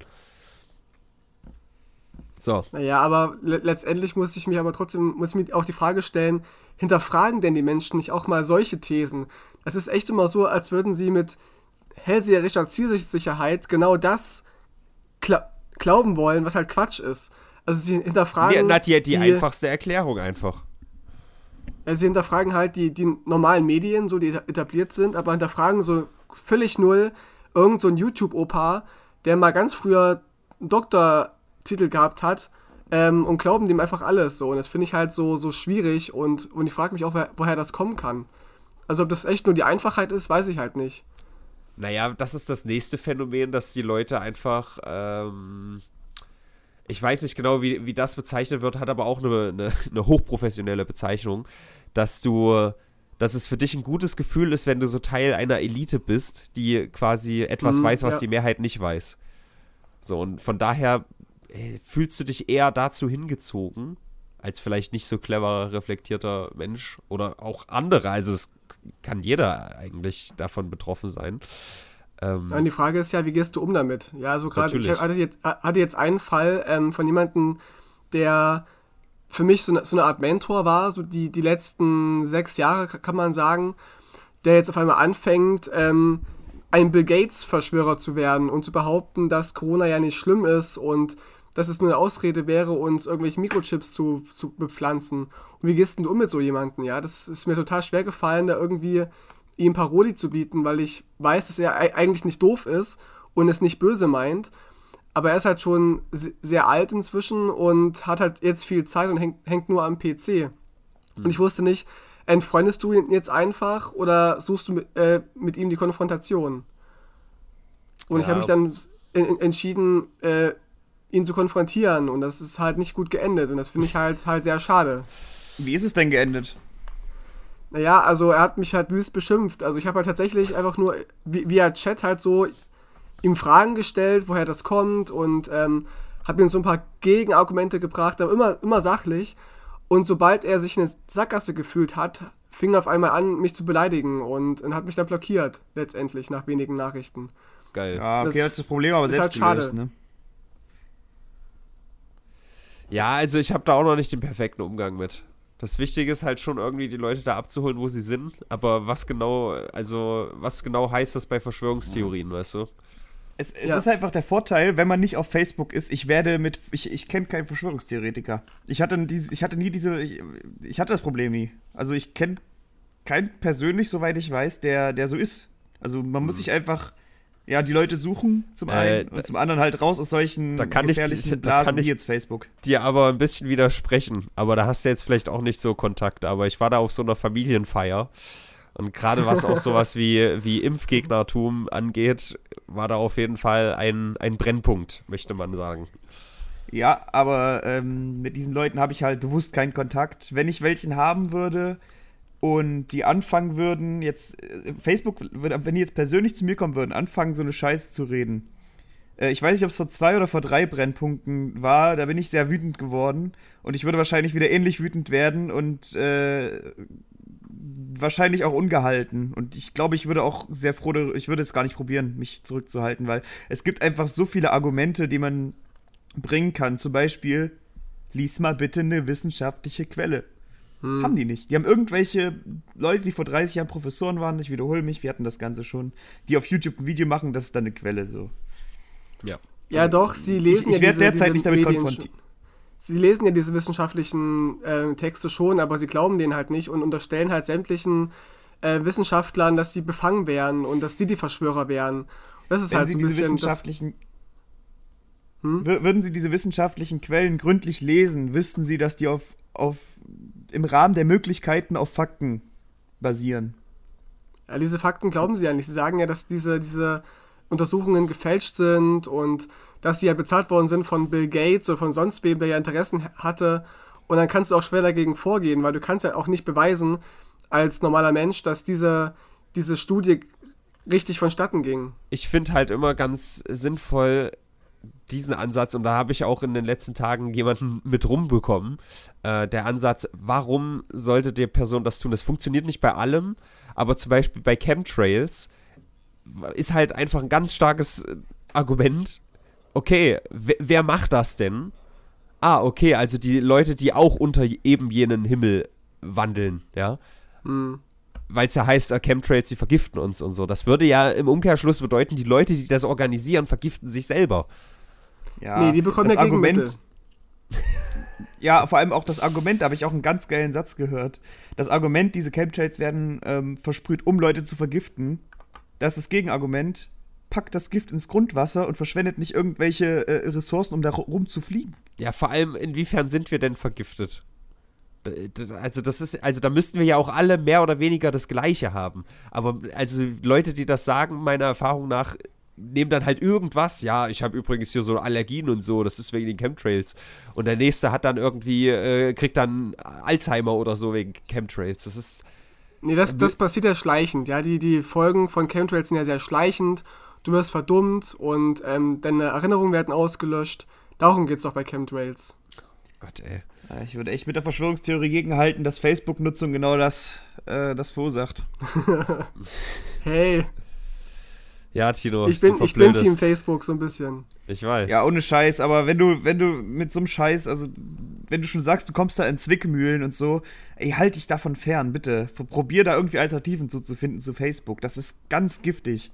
So. Naja, aber le letztendlich muss ich mich aber trotzdem, muss ich mir auch die Frage stellen, hinterfragen denn die Menschen nicht auch mal solche Thesen? Das ist echt immer so, als würden sie mit hellseherischer Zielsicherheit genau das klar, glauben wollen, was halt Quatsch ist. Also sie hinterfragen. Ja, na, die, die einfachste Erklärung einfach. Also sie hinterfragen halt die, die normalen Medien, so die etabliert sind, aber hinterfragen so völlig null irgend so ein YouTube-Opa, der mal ganz früher einen Doktortitel gehabt hat ähm, und glauben dem einfach alles so. Und das finde ich halt so, so schwierig und, und ich frage mich auch, wer, woher das kommen kann. Also ob das echt nur die Einfachheit ist, weiß ich halt nicht. Naja, das ist das nächste Phänomen, dass die Leute einfach, ähm, ich weiß nicht genau, wie, wie das bezeichnet wird, hat aber auch eine, eine, eine hochprofessionelle Bezeichnung, dass du, dass es für dich ein gutes Gefühl ist, wenn du so Teil einer Elite bist, die quasi etwas mhm, weiß, was ja. die Mehrheit nicht weiß. So, und von daher fühlst du dich eher dazu hingezogen, als vielleicht nicht so cleverer, reflektierter Mensch oder auch andere. Also es kann jeder eigentlich davon betroffen sein. Ähm, und die Frage ist ja, wie gehst du um damit? Ja, also gerade, ich hatte jetzt, hatte jetzt einen Fall ähm, von jemandem, der für mich so eine, so eine Art Mentor war, so die, die letzten sechs Jahre, kann man sagen, der jetzt auf einmal anfängt, ähm, ein Bill Gates-Verschwörer zu werden und zu behaupten, dass Corona ja nicht schlimm ist und dass es nur eine Ausrede wäre, uns irgendwelche Mikrochips zu, zu bepflanzen. Und wie gehst du um mit so jemandem? Ja, das ist mir total schwer gefallen, da irgendwie ihm Paroli zu bieten, weil ich weiß, dass er eigentlich nicht doof ist und es nicht böse meint. Aber er ist halt schon sehr alt inzwischen und hat halt jetzt viel Zeit und hängt, hängt nur am PC. Mhm. Und ich wusste nicht, entfreundest du ihn jetzt einfach oder suchst du mit, äh, mit ihm die Konfrontation? Und ja. ich habe mich dann entschieden, äh, ihn zu konfrontieren und das ist halt nicht gut geendet und das finde ich halt halt sehr schade. Wie ist es denn geendet? Naja, also er hat mich halt wüst beschimpft. Also ich habe halt tatsächlich einfach nur via Chat halt so ihm Fragen gestellt, woher das kommt und ähm, habe ihm so ein paar Gegenargumente gebracht, aber immer, immer sachlich. Und sobald er sich in eine Sackgasse gefühlt hat, fing er auf einmal an, mich zu beleidigen und, und hat mich dann blockiert, letztendlich, nach wenigen Nachrichten. Geil. Ja, okay, das hat das Problem aber selbst halt gelöst, ne? Ja, also ich habe da auch noch nicht den perfekten Umgang mit. Das Wichtige ist halt schon irgendwie die Leute da abzuholen, wo sie sind. Aber was genau, also was genau heißt das bei Verschwörungstheorien, weißt du? Es, es ja. ist einfach der Vorteil, wenn man nicht auf Facebook ist, ich werde mit, ich, ich kenne keinen Verschwörungstheoretiker. Ich hatte, diese, ich hatte nie diese, ich, ich hatte das Problem nie. Also ich kenne keinen persönlich, soweit ich weiß, der, der so ist. Also man muss hm. sich einfach ja, die Leute suchen zum einen äh, und zum anderen halt raus aus solchen da kann gefährlichen ich, da kann ich wie jetzt Facebook. Dir aber ein bisschen widersprechen, aber da hast du jetzt vielleicht auch nicht so Kontakt, aber ich war da auf so einer Familienfeier und gerade was auch sowas wie, wie Impfgegnertum angeht, war da auf jeden Fall ein, ein Brennpunkt, möchte man sagen. Ja, aber ähm, mit diesen Leuten habe ich halt bewusst keinen Kontakt. Wenn ich welchen haben würde, und die anfangen würden, jetzt, äh, Facebook, wenn die jetzt persönlich zu mir kommen würden, anfangen, so eine Scheiße zu reden. Äh, ich weiß nicht, ob es vor zwei oder vor drei Brennpunkten war, da bin ich sehr wütend geworden. Und ich würde wahrscheinlich wieder ähnlich wütend werden und äh, wahrscheinlich auch ungehalten. Und ich glaube, ich würde auch sehr froh, ich würde es gar nicht probieren, mich zurückzuhalten, weil es gibt einfach so viele Argumente, die man bringen kann. Zum Beispiel, lies mal bitte eine wissenschaftliche Quelle. Hm. Haben die nicht. Die haben irgendwelche Leute, die vor 30 Jahren Professoren waren, ich wiederhole mich, wir hatten das Ganze schon, die auf YouTube ein Video machen, das ist dann eine Quelle so. Ja. Ja, also, doch, sie lesen ich, ich ja werde derzeit nicht damit konfrontiert. Sie lesen ja diese wissenschaftlichen äh, Texte schon, aber sie glauben denen halt nicht und unterstellen halt sämtlichen äh, Wissenschaftlern, dass sie befangen wären und dass die die Verschwörer wären. Das ist Wenn halt sie so ein bisschen. Wissenschaftlichen hm? Würden Sie diese wissenschaftlichen Quellen gründlich lesen, wüssten Sie, dass die auf, auf im Rahmen der Möglichkeiten auf Fakten basieren. Ja, diese Fakten glauben sie ja nicht. Sie sagen ja, dass diese, diese Untersuchungen gefälscht sind und dass sie ja bezahlt worden sind von Bill Gates oder von sonst wem, der ja Interessen hatte. Und dann kannst du auch schwer dagegen vorgehen, weil du kannst ja auch nicht beweisen als normaler Mensch, dass diese, diese Studie richtig vonstatten ging. Ich finde halt immer ganz sinnvoll, diesen Ansatz, und da habe ich auch in den letzten Tagen jemanden mit rumbekommen, äh, der Ansatz, warum sollte die Person das tun? Das funktioniert nicht bei allem, aber zum Beispiel bei Chemtrails ist halt einfach ein ganz starkes äh, Argument. Okay, wer macht das denn? Ah, okay, also die Leute, die auch unter eben jenen Himmel wandeln, ja. Hm weil es ja heißt, uh, Chemtrails, die vergiften uns und so. Das würde ja im Umkehrschluss bedeuten, die Leute, die das organisieren, vergiften sich selber. Ja, nee, die bekommen das ja. Argument. Ja, vor allem auch das Argument, da habe ich auch einen ganz geilen Satz gehört. Das Argument, diese Chemtrails werden ähm, versprüht, um Leute zu vergiften. Das ist das Gegenargument. Packt das Gift ins Grundwasser und verschwendet nicht irgendwelche äh, Ressourcen, um da rum zu fliegen. Ja, vor allem, inwiefern sind wir denn vergiftet? Also das ist, also da müssten wir ja auch alle mehr oder weniger das Gleiche haben. Aber also Leute, die das sagen, meiner Erfahrung nach, nehmen dann halt irgendwas. Ja, ich habe übrigens hier so Allergien und so, das ist wegen den Chemtrails. Und der nächste hat dann irgendwie, äh, kriegt dann Alzheimer oder so wegen Chemtrails. Das ist, Nee, das, das passiert ja schleichend. Ja, die, die Folgen von Chemtrails sind ja sehr schleichend. Du wirst verdummt und ähm, deine Erinnerungen werden ausgelöscht. Darum geht es doch bei Chemtrails. Gott ey. Ich würde echt mit der Verschwörungstheorie gegenhalten, dass Facebook-Nutzung genau das, äh, das verursacht. Hey, Ja, Tino, ich bin, du ich bin. Team Facebook so ein bisschen. Ich weiß. Ja, ohne Scheiß, aber wenn du, wenn du mit so einem Scheiß, also wenn du schon sagst, du kommst da in Zwickmühlen und so, ey, halt dich davon fern, bitte. Probier da irgendwie Alternativen zu, zu finden zu Facebook. Das ist ganz giftig.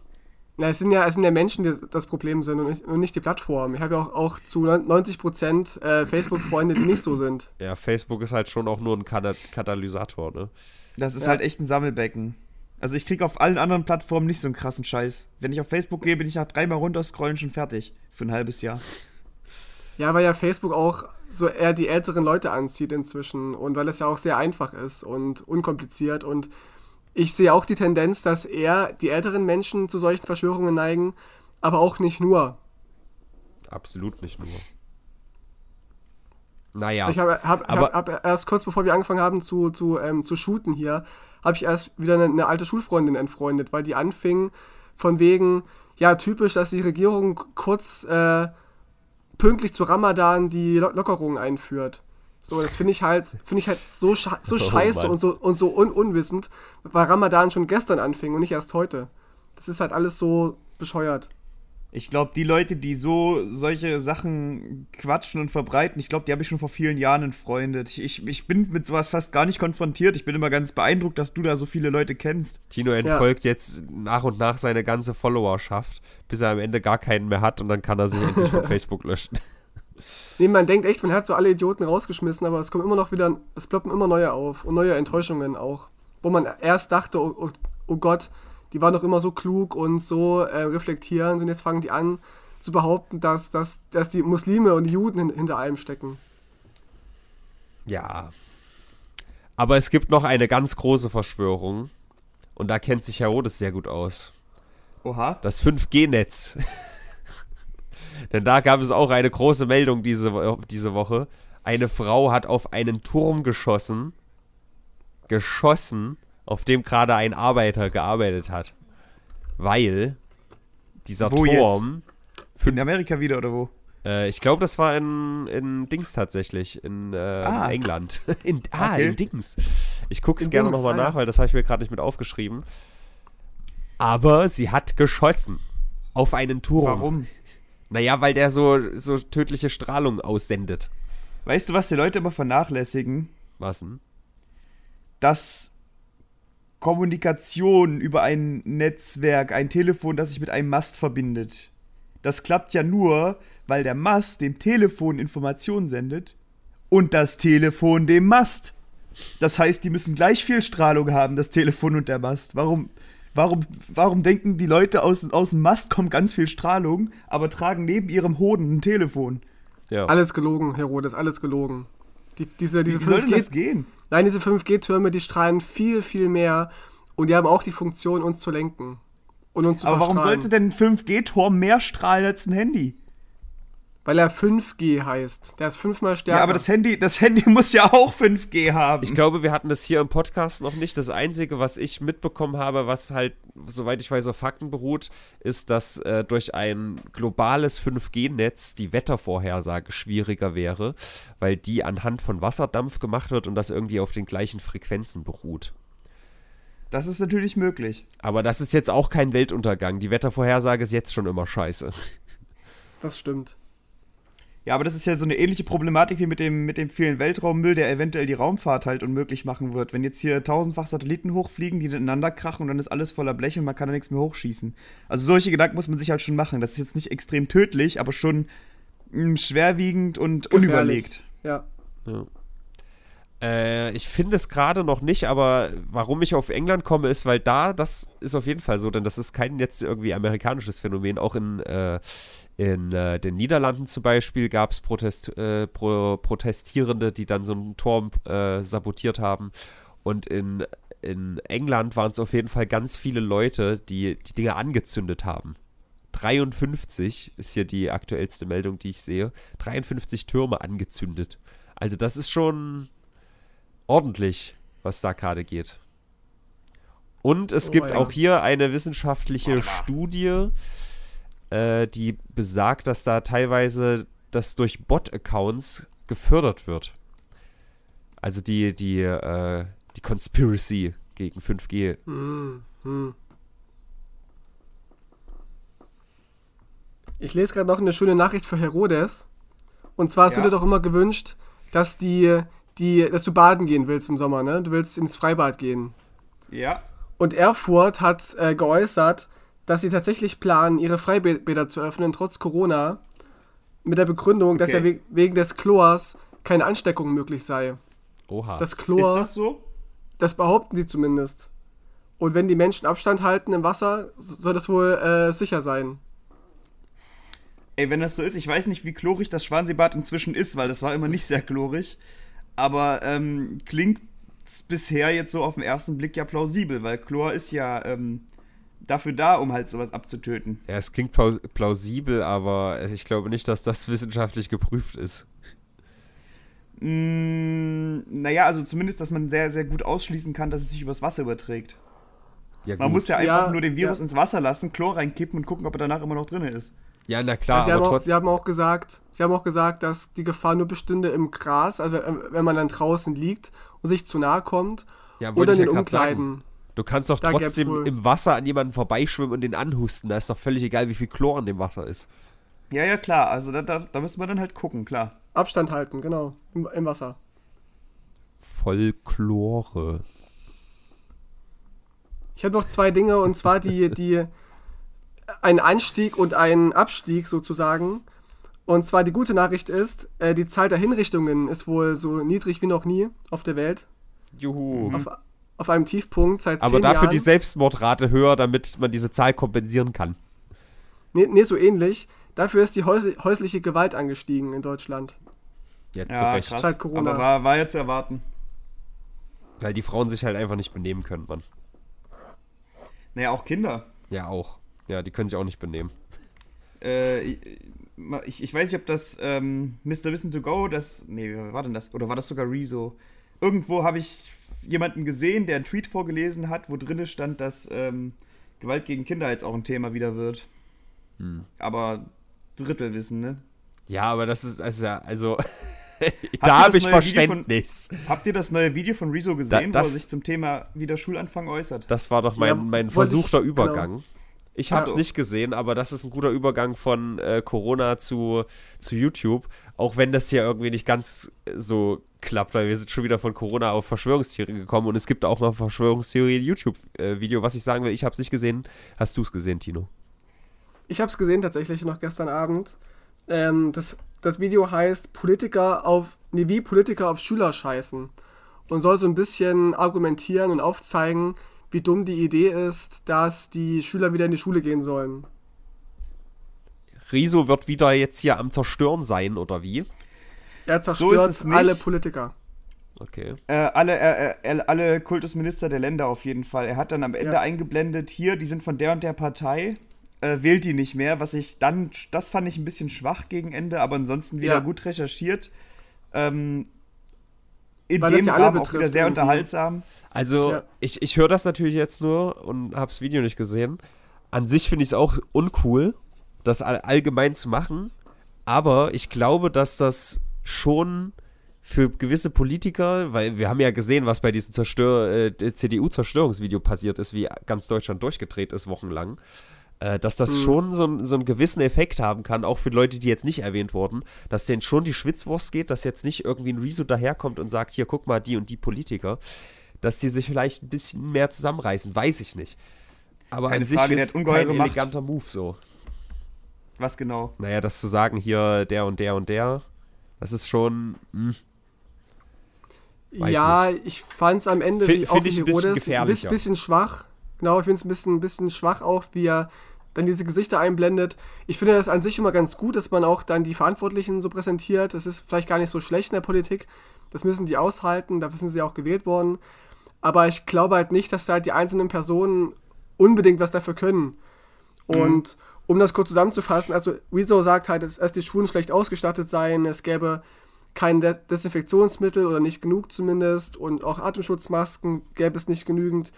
Na, es sind ja, es sind ja Menschen, die das Problem sind und nicht, und nicht die Plattform. Ich habe ja auch, auch zu 90% äh, Facebook-Freunde, die nicht so sind. Ja, Facebook ist halt schon auch nur ein Kata Katalysator, ne? Das ist Ja. halt echt ein Sammelbecken. Also ich krieg auf allen anderen Plattformen nicht so einen krassen Scheiß. Wenn ich auf Facebook gehe, bin ich nach dreimal runterscrollen schon fertig. Für ein halbes Jahr. Ja, weil ja Facebook auch so eher die älteren Leute anzieht inzwischen und weil es ja auch sehr einfach ist und unkompliziert und ich sehe auch die Tendenz, dass eher die älteren Menschen zu solchen Verschwörungen neigen, aber auch nicht nur. Absolut nicht nur. Naja. Ich habe hab, hab, hab erst kurz bevor wir angefangen haben zu, zu, ähm, zu shooten hier, habe ich erst wieder eine, eine alte Schulfreundin entfreundet, weil die anfing von wegen, ja, typisch, dass die Regierung kurz äh, pünktlich zu Ramadan die Lo Lockerungen einführt. So, das finde ich halt, finde ich halt so, sche so Oh scheiße Mann. und so, und so un unwissend, weil Ramadan schon gestern anfing und nicht erst heute. Das ist halt alles so bescheuert. Ich glaube, die Leute, die so solche Sachen quatschen und verbreiten, ich glaube, die habe ich schon vor vielen Jahren entfreundet. Ich, ich, ich bin mit sowas fast gar nicht konfrontiert. Ich bin immer ganz beeindruckt, dass du da so viele Leute kennst. Tino entfolgt jetzt nach und nach seine ganze Followerschaft, bis er am Ende gar keinen mehr hat und dann kann er sich endlich von Facebook löschen. Nee, man denkt echt, man hat so alle Idioten rausgeschmissen, aber es kommen immer noch wieder, es ploppen immer neue auf und neue Enttäuschungen auch. Wo man erst dachte, oh, oh, oh Gott, die waren doch immer so klug und so äh, reflektierend und jetzt fangen die an zu behaupten, dass, dass, dass die Muslime und die Juden hin, hinter allem stecken. Ja. Aber es gibt noch eine ganz große Verschwörung und da kennt sich Herodes sehr gut aus. Oha. Das 5G-Netz. Denn da gab es auch eine große Meldung diese, diese Woche. Eine Frau hat auf einen Turm geschossen. Geschossen, auf dem gerade ein Arbeiter gearbeitet hat. Weil dieser Wo Turm, In Amerika wieder oder wo? äh, ich glaube, das war in, in Dings tatsächlich, in, äh, Ah. in England. In, ah, Okay. in Dings. Ich gucke es gerne nochmal ah, nach, weil das habe ich mir gerade nicht mit aufgeschrieben. Aber sie hat geschossen auf einen Turm. Warum? Naja, weil der so, so tödliche Strahlung aussendet. Weißt du, was die Leute immer vernachlässigen? Was denn? Dass Kommunikation über ein Netzwerk, ein Telefon, das sich mit einem Mast verbindet. Das klappt ja nur, weil der Mast dem Telefon Informationen sendet und das Telefon dem Mast. Das heißt, die müssen gleich viel Strahlung haben, das Telefon und der Mast. Warum, warum, warum denken die Leute aus, aus dem Mast kommt ganz viel Strahlung, aber tragen neben ihrem Hoden ein Telefon? Ja. Alles gelogen, Herodes, alles gelogen. Die, diese diese Wie soll denn 5G das gehen? Nein, diese 5G-Türme, die strahlen viel, viel mehr und die haben auch die Funktion, uns zu lenken. Und uns zu Aber warum sollte denn ein 5G-Turm mehr strahlen als ein Handy? Weil er 5G heißt. Der ist fünfmal stärker. Ja, aber das Handy, das Handy muss ja auch 5G haben. Ich glaube, wir hatten das hier im Podcast noch nicht. Das Einzige, was ich mitbekommen habe, was halt, soweit ich weiß, auf Fakten beruht, ist, dass äh, durch ein globales 5G-Netz die Wettervorhersage schwieriger wäre, weil die anhand von Wasserdampf gemacht wird und das irgendwie auf den gleichen Frequenzen beruht. Das ist natürlich möglich. Aber das ist jetzt auch kein Weltuntergang. Die Wettervorhersage ist jetzt schon immer scheiße. Das stimmt. Ja, aber das ist ja so eine ähnliche Problematik wie mit dem, mit dem vielen Weltraummüll, der eventuell die Raumfahrt halt unmöglich machen wird. Wenn jetzt hier tausendfach Satelliten hochfliegen, die ineinander krachen und dann ist alles voller Blech und man kann da nichts mehr hochschießen. Also solche Gedanken muss man sich halt schon machen. Das ist jetzt nicht extrem tödlich, aber schon mh, schwerwiegend und Gefährlich. unüberlegt. Ja. Ja. Äh, ich finde es gerade noch nicht, aber warum ich auf England komme, ist, weil da, das ist auf jeden Fall so, denn das ist kein jetzt irgendwie amerikanisches Phänomen. Auch in, äh, in äh, den Niederlanden zum Beispiel gab es Protest, äh, Pro Protestierende, die dann so einen Turm äh, sabotiert haben. Und in, in England waren es auf jeden Fall ganz viele Leute, die die Dinge angezündet haben. 53 ist hier die aktuellste Meldung, die ich sehe. 53 Türme angezündet. Also das ist schon ordentlich, was da gerade geht. Und es Oh, gibt ja. auch hier eine wissenschaftliche Studie, äh, die besagt, dass da teilweise das durch Bot-Accounts gefördert wird. Also die, die, äh, die Conspiracy gegen 5G. Hm, hm. Ich lese gerade noch eine schöne Nachricht für Herodes. Und zwar hast Ja. du dir doch immer gewünscht, dass die, die, dass du baden gehen willst im Sommer, ne? Du willst ins Freibad gehen. Ja. Und Erfurt hat äh, geäußert, dass sie tatsächlich planen, ihre Freibäder zu öffnen, trotz Corona. Mit der Begründung, dass Okay. ja we wegen des Chlors keine Ansteckung möglich sei. Oha. Das Ist Chlor, das so? das behaupten sie zumindest. Und wenn die Menschen Abstand halten im Wasser, so- soll das wohl äh, sicher sein. Ey, wenn das so ist, ich weiß nicht, wie chlorig das Schwanseebad inzwischen ist, weil das war immer nicht sehr chlorig. Aber ähm, klingt bisher jetzt so auf den ersten Blick ja plausibel, weil Chlor ist ja ähm, dafür da, um halt sowas abzutöten. ja, es klingt plaus plausibel, aber ich glaube nicht, dass das wissenschaftlich geprüft ist. Mm, naja, also zumindest, dass man sehr, sehr gut ausschließen kann, dass es sich übers Wasser überträgt. Ja, Man gut. muss ja einfach Ja, nur den Virus ja. ins Wasser lassen, Chlor reinkippen und gucken, ob er danach immer noch drin ist. ja, na klar, sie, haben aber auch, trotzdem. sie haben auch gesagt, sie haben auch gesagt, dass die Gefahr nur bestünde im Gras, also wenn man dann draußen liegt und sich zu nahe kommt, Ja, oder in den ja grad sagen. Du kannst doch Da trotzdem im Wasser an jemanden vorbeischwimmen und den anhusten. Da ist doch völlig egal, wie viel Chlor in dem Wasser ist. Ja, ja, klar. Also da, da, da müsste man dann halt gucken, klar. Abstand halten, genau, im, im Wasser. Folklore. Ich habe noch zwei Dinge und zwar die, die ein Anstieg und ein Abstieg sozusagen. Und zwar die gute Nachricht ist, äh, die Zahl der Hinrichtungen ist wohl so niedrig wie noch nie auf der Welt. Juhu. Auf, auf einem Tiefpunkt seit Aber zehn dafür Jahren. die Selbstmordrate höher, damit man diese Zahl kompensieren kann. nee, nee, so ähnlich. Dafür ist die häus häusliche Gewalt angestiegen in Deutschland. Ja, zu Ja, Recht. krass. halt Corona. Aber war, war ja zu erwarten. Weil die Frauen sich halt einfach nicht benehmen können, Mann. Naja, auch Kinder. Ja, auch. Ja, die können sich auch nicht benehmen. Äh, ich, ich weiß nicht, ob das ähm, Mr. Wissen to Go, das. Nee, wer war denn das? Oder war das sogar Rezo? Irgendwo habe ich jemanden gesehen, der einen Tweet vorgelesen hat, wo drinne stand, dass ähm, Gewalt gegen Kinder jetzt auch ein Thema wieder wird. Hm. Aber Drittelwissen, ne? Ja, aber das ist, also, ja, also, da habe ich Video von- Verständnis. Habt ihr das neue Video von Rezo gesehen, Da- wo das- er sich zum Thema wieder Schulanfang äußert? Das war doch mein, Ja, mein versuchter ich- Übergang. Ich habe es so. nicht gesehen, aber das ist ein guter Übergang von äh, Corona zu, zu YouTube. Auch wenn das hier irgendwie nicht ganz äh, so klappt, weil wir sind schon wieder von Corona auf Verschwörungstheorien gekommen und es gibt auch noch ein Verschwörungstheorie-YouTube-Video. Was ich sagen will, ich habe es nicht gesehen. Hast du es gesehen, Tino? Ich habe es gesehen tatsächlich noch gestern Abend. Ähm, das, das Video heißt Politiker auf, nee, wie Politiker auf Schüler scheißen. Und soll so ein bisschen argumentieren und aufzeigen, wie dumm die Idee ist, dass die Schüler wieder in die Schule gehen sollen. Riso wird wieder jetzt hier am Zerstören sein, oder wie? Er So ist zerstört es nicht. alle Politiker. Okay. Äh, alle, äh, äh, alle Kultusminister der Länder auf jeden Fall. Er hat dann am Ende Ja. eingeblendet, hier, die sind von der und der Partei, äh, wählt die nicht mehr, was ich dann, das fand ich ein bisschen schwach gegen Ende, aber ansonsten wieder Ja. gut recherchiert. Ähm, in Weil dem ja Rahmen auch wieder sehr irgendwie. unterhaltsam. Also, Ja. ich, ich höre das natürlich jetzt nur und habe das Video nicht gesehen. An sich finde ich es auch uncool, das all, allgemein zu machen. Aber ich glaube, dass das schon für gewisse Politiker, weil wir haben ja gesehen, was bei diesem Zerstör, äh, CDU-Zerstörungsvideo passiert ist, wie ganz Deutschland durchgedreht ist, wochenlang, äh, dass das Mhm. schon so, einen- so einen gewissen Effekt haben kann, auch für Leute, die jetzt nicht erwähnt wurden, dass denen schon die Schwitzwurst geht, dass jetzt nicht irgendwie ein Rezo daherkommt und sagt, hier, guck mal, die und die Politiker, dass die sich vielleicht ein bisschen mehr zusammenreißen, weiß ich nicht. Aber Keine an sich Frage, der ist hat ungeheure kein Macht. eleganter Move so. Was genau? Naja, das zu sagen, hier der und der und der, das ist schon. Hm. Weiß ja, ich fand es am Ende, Find- wie find auch ich wie ein bisschen Herodes, ein gefährlicher. bisschen, bisschen schwach. Genau, ich finde es ein bisschen, ein bisschen schwach auch, wie er dann diese Gesichter einblendet. Ich finde das an sich immer ganz gut, dass man auch dann die Verantwortlichen so präsentiert. Das ist vielleicht gar nicht so schlecht in der Politik. Das müssen die aushalten, dafür sind sie auch gewählt worden. Aber ich glaube halt nicht, dass da die einzelnen Personen unbedingt was dafür können. Und um das kurz zusammenzufassen, also Rezo sagt halt, dass, dass die Schulen schlecht ausgestattet seien, es gäbe kein De Desinfektionsmittel oder nicht genug zumindest und auch Atemschutzmasken gäbe es nicht genügend.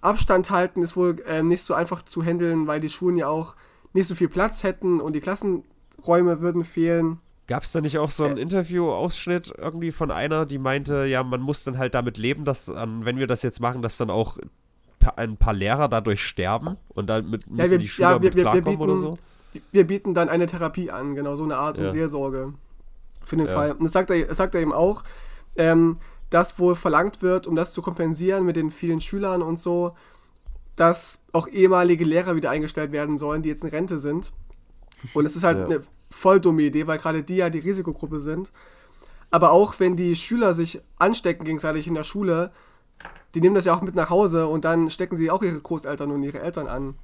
Abstand halten ist wohl ähm, nicht so einfach zu handeln, weil die Schulen ja auch nicht so viel Platz hätten und die Klassenräume würden fehlen. Gab es da nicht auch so einen Interview-Ausschnitt irgendwie von einer, die meinte, ja, man muss dann halt damit leben, dass, wenn wir das jetzt machen, dass dann auch ein paar Lehrer dadurch sterben und damit müssen wir- die Schüler ja, wir- mit wir- wir klarkommen oder bieten- so? Wir bieten dann eine Therapie an, genau so eine Art Ja. und Seelsorge für den Ja. Fall. Und das sagt er, das sagt er eben auch, ähm, dass wohl verlangt wird, um das zu kompensieren mit den vielen Schülern und so, dass auch ehemalige Lehrer wieder eingestellt werden sollen, die jetzt in Rente sind. Und es ist halt Ja. eine voll dumme Idee, weil gerade die ja die Risikogruppe sind. Aber auch wenn die Schüler sich anstecken gegenseitig in der Schule, die nehmen das ja auch mit nach Hause und dann stecken sie auch ihre Großeltern und ihre Eltern an.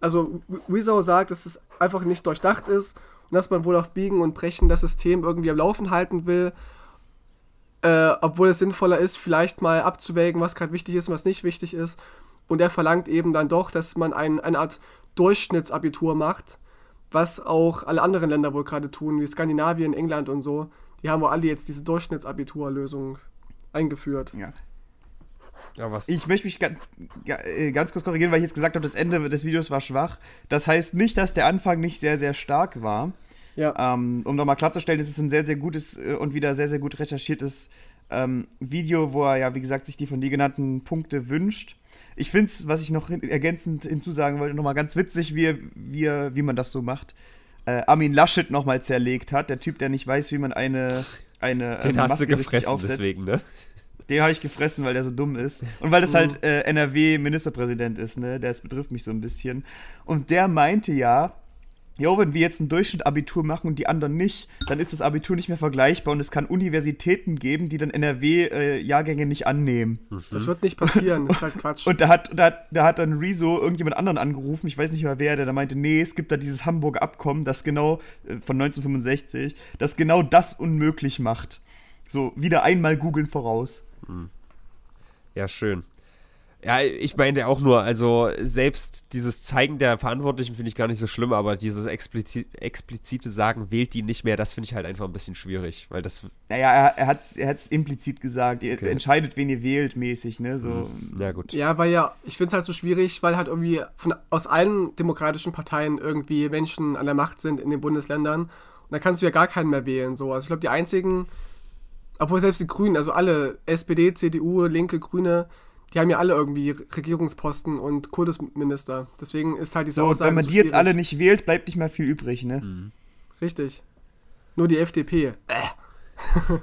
Also Wieso sagt, dass es einfach nicht durchdacht ist und dass man wohl auf Biegen und Brechen das System irgendwie am Laufen halten will, äh, obwohl es sinnvoller ist, vielleicht mal abzuwägen, was gerade wichtig ist und was nicht wichtig ist. Und er verlangt eben dann doch, dass man ein, eine Art Durchschnittsabitur macht, was auch alle anderen Länder wohl gerade tun, wie Skandinavien, England und so. Die haben wohl alle jetzt diese Durchschnittsabiturlösung eingeführt. Ja. Ja, was? Ich möchte mich ganz, ganz kurz korrigieren, weil ich jetzt gesagt habe, das Ende des Videos war schwach. Das heißt nicht, dass der Anfang nicht sehr, sehr stark war. Ja. Ähm, um nochmal klarzustellen, es ist ein sehr, sehr gutes äh, und wieder sehr, sehr gut recherchiertes ähm, Video, wo er ja, wie gesagt, sich die von dir genannten Punkte wünscht. Ich finde es, was ich noch hin ergänzend hinzusagen wollte, nochmal ganz witzig, wie, wie, wie man das so macht. Äh, Armin Laschet nochmal zerlegt hat, der Typ, der nicht weiß, wie man eine, eine Den ähm, hast du Maske richtig gefressen, aufsetzt. deswegen, ne? Den habe ich gefressen, weil der so dumm ist. Und weil das halt äh, NRW-Ministerpräsident ist, ne? Das betrifft mich so ein bisschen. Und der meinte ja, jo, wenn wir jetzt ein Durchschnitt-Abitur machen und die anderen nicht, dann ist das Abitur nicht mehr vergleichbar und es kann Universitäten geben, die dann NRW-Jahrgänge nicht annehmen. Das wird nicht passieren, das ist halt Quatsch. Und da hat, da, hat, da hat dann Rezo irgendjemand anderen angerufen, ich weiß nicht mehr wer, der da meinte, nee, es gibt da dieses Hamburger Abkommen, das genau, äh, von 1965, das genau das unmöglich macht. So, wieder einmal googeln voraus. Ja, schön. Ja, ich meine auch nur, also selbst dieses Zeigen der Verantwortlichen finde ich gar nicht so schlimm, aber dieses explizit, explizite Sagen, wählt die nicht mehr, das finde ich halt einfach ein bisschen schwierig, weil das, Naja, er, er hat es er hat's implizit gesagt. Ihr Okay. entscheidet, wen ihr wählt, mäßig, ne? So. ja gut. Ja, weil ja, ich finde es halt so schwierig, weil halt irgendwie von, aus allen demokratischen Parteien irgendwie Menschen an der Macht sind in den Bundesländern. Und da kannst du ja gar keinen mehr wählen. So. Also ich glaube, die einzigen, obwohl selbst die Grünen, also alle SPD, CDU, Linke, Grüne, die haben ja alle irgendwie Regierungsposten und Kultusminister. Deswegen ist halt diese So, Aussage wenn man so die jetzt alle nicht wählt, bleibt nicht mehr viel übrig, ne? Mhm. Richtig. Nur die FDP.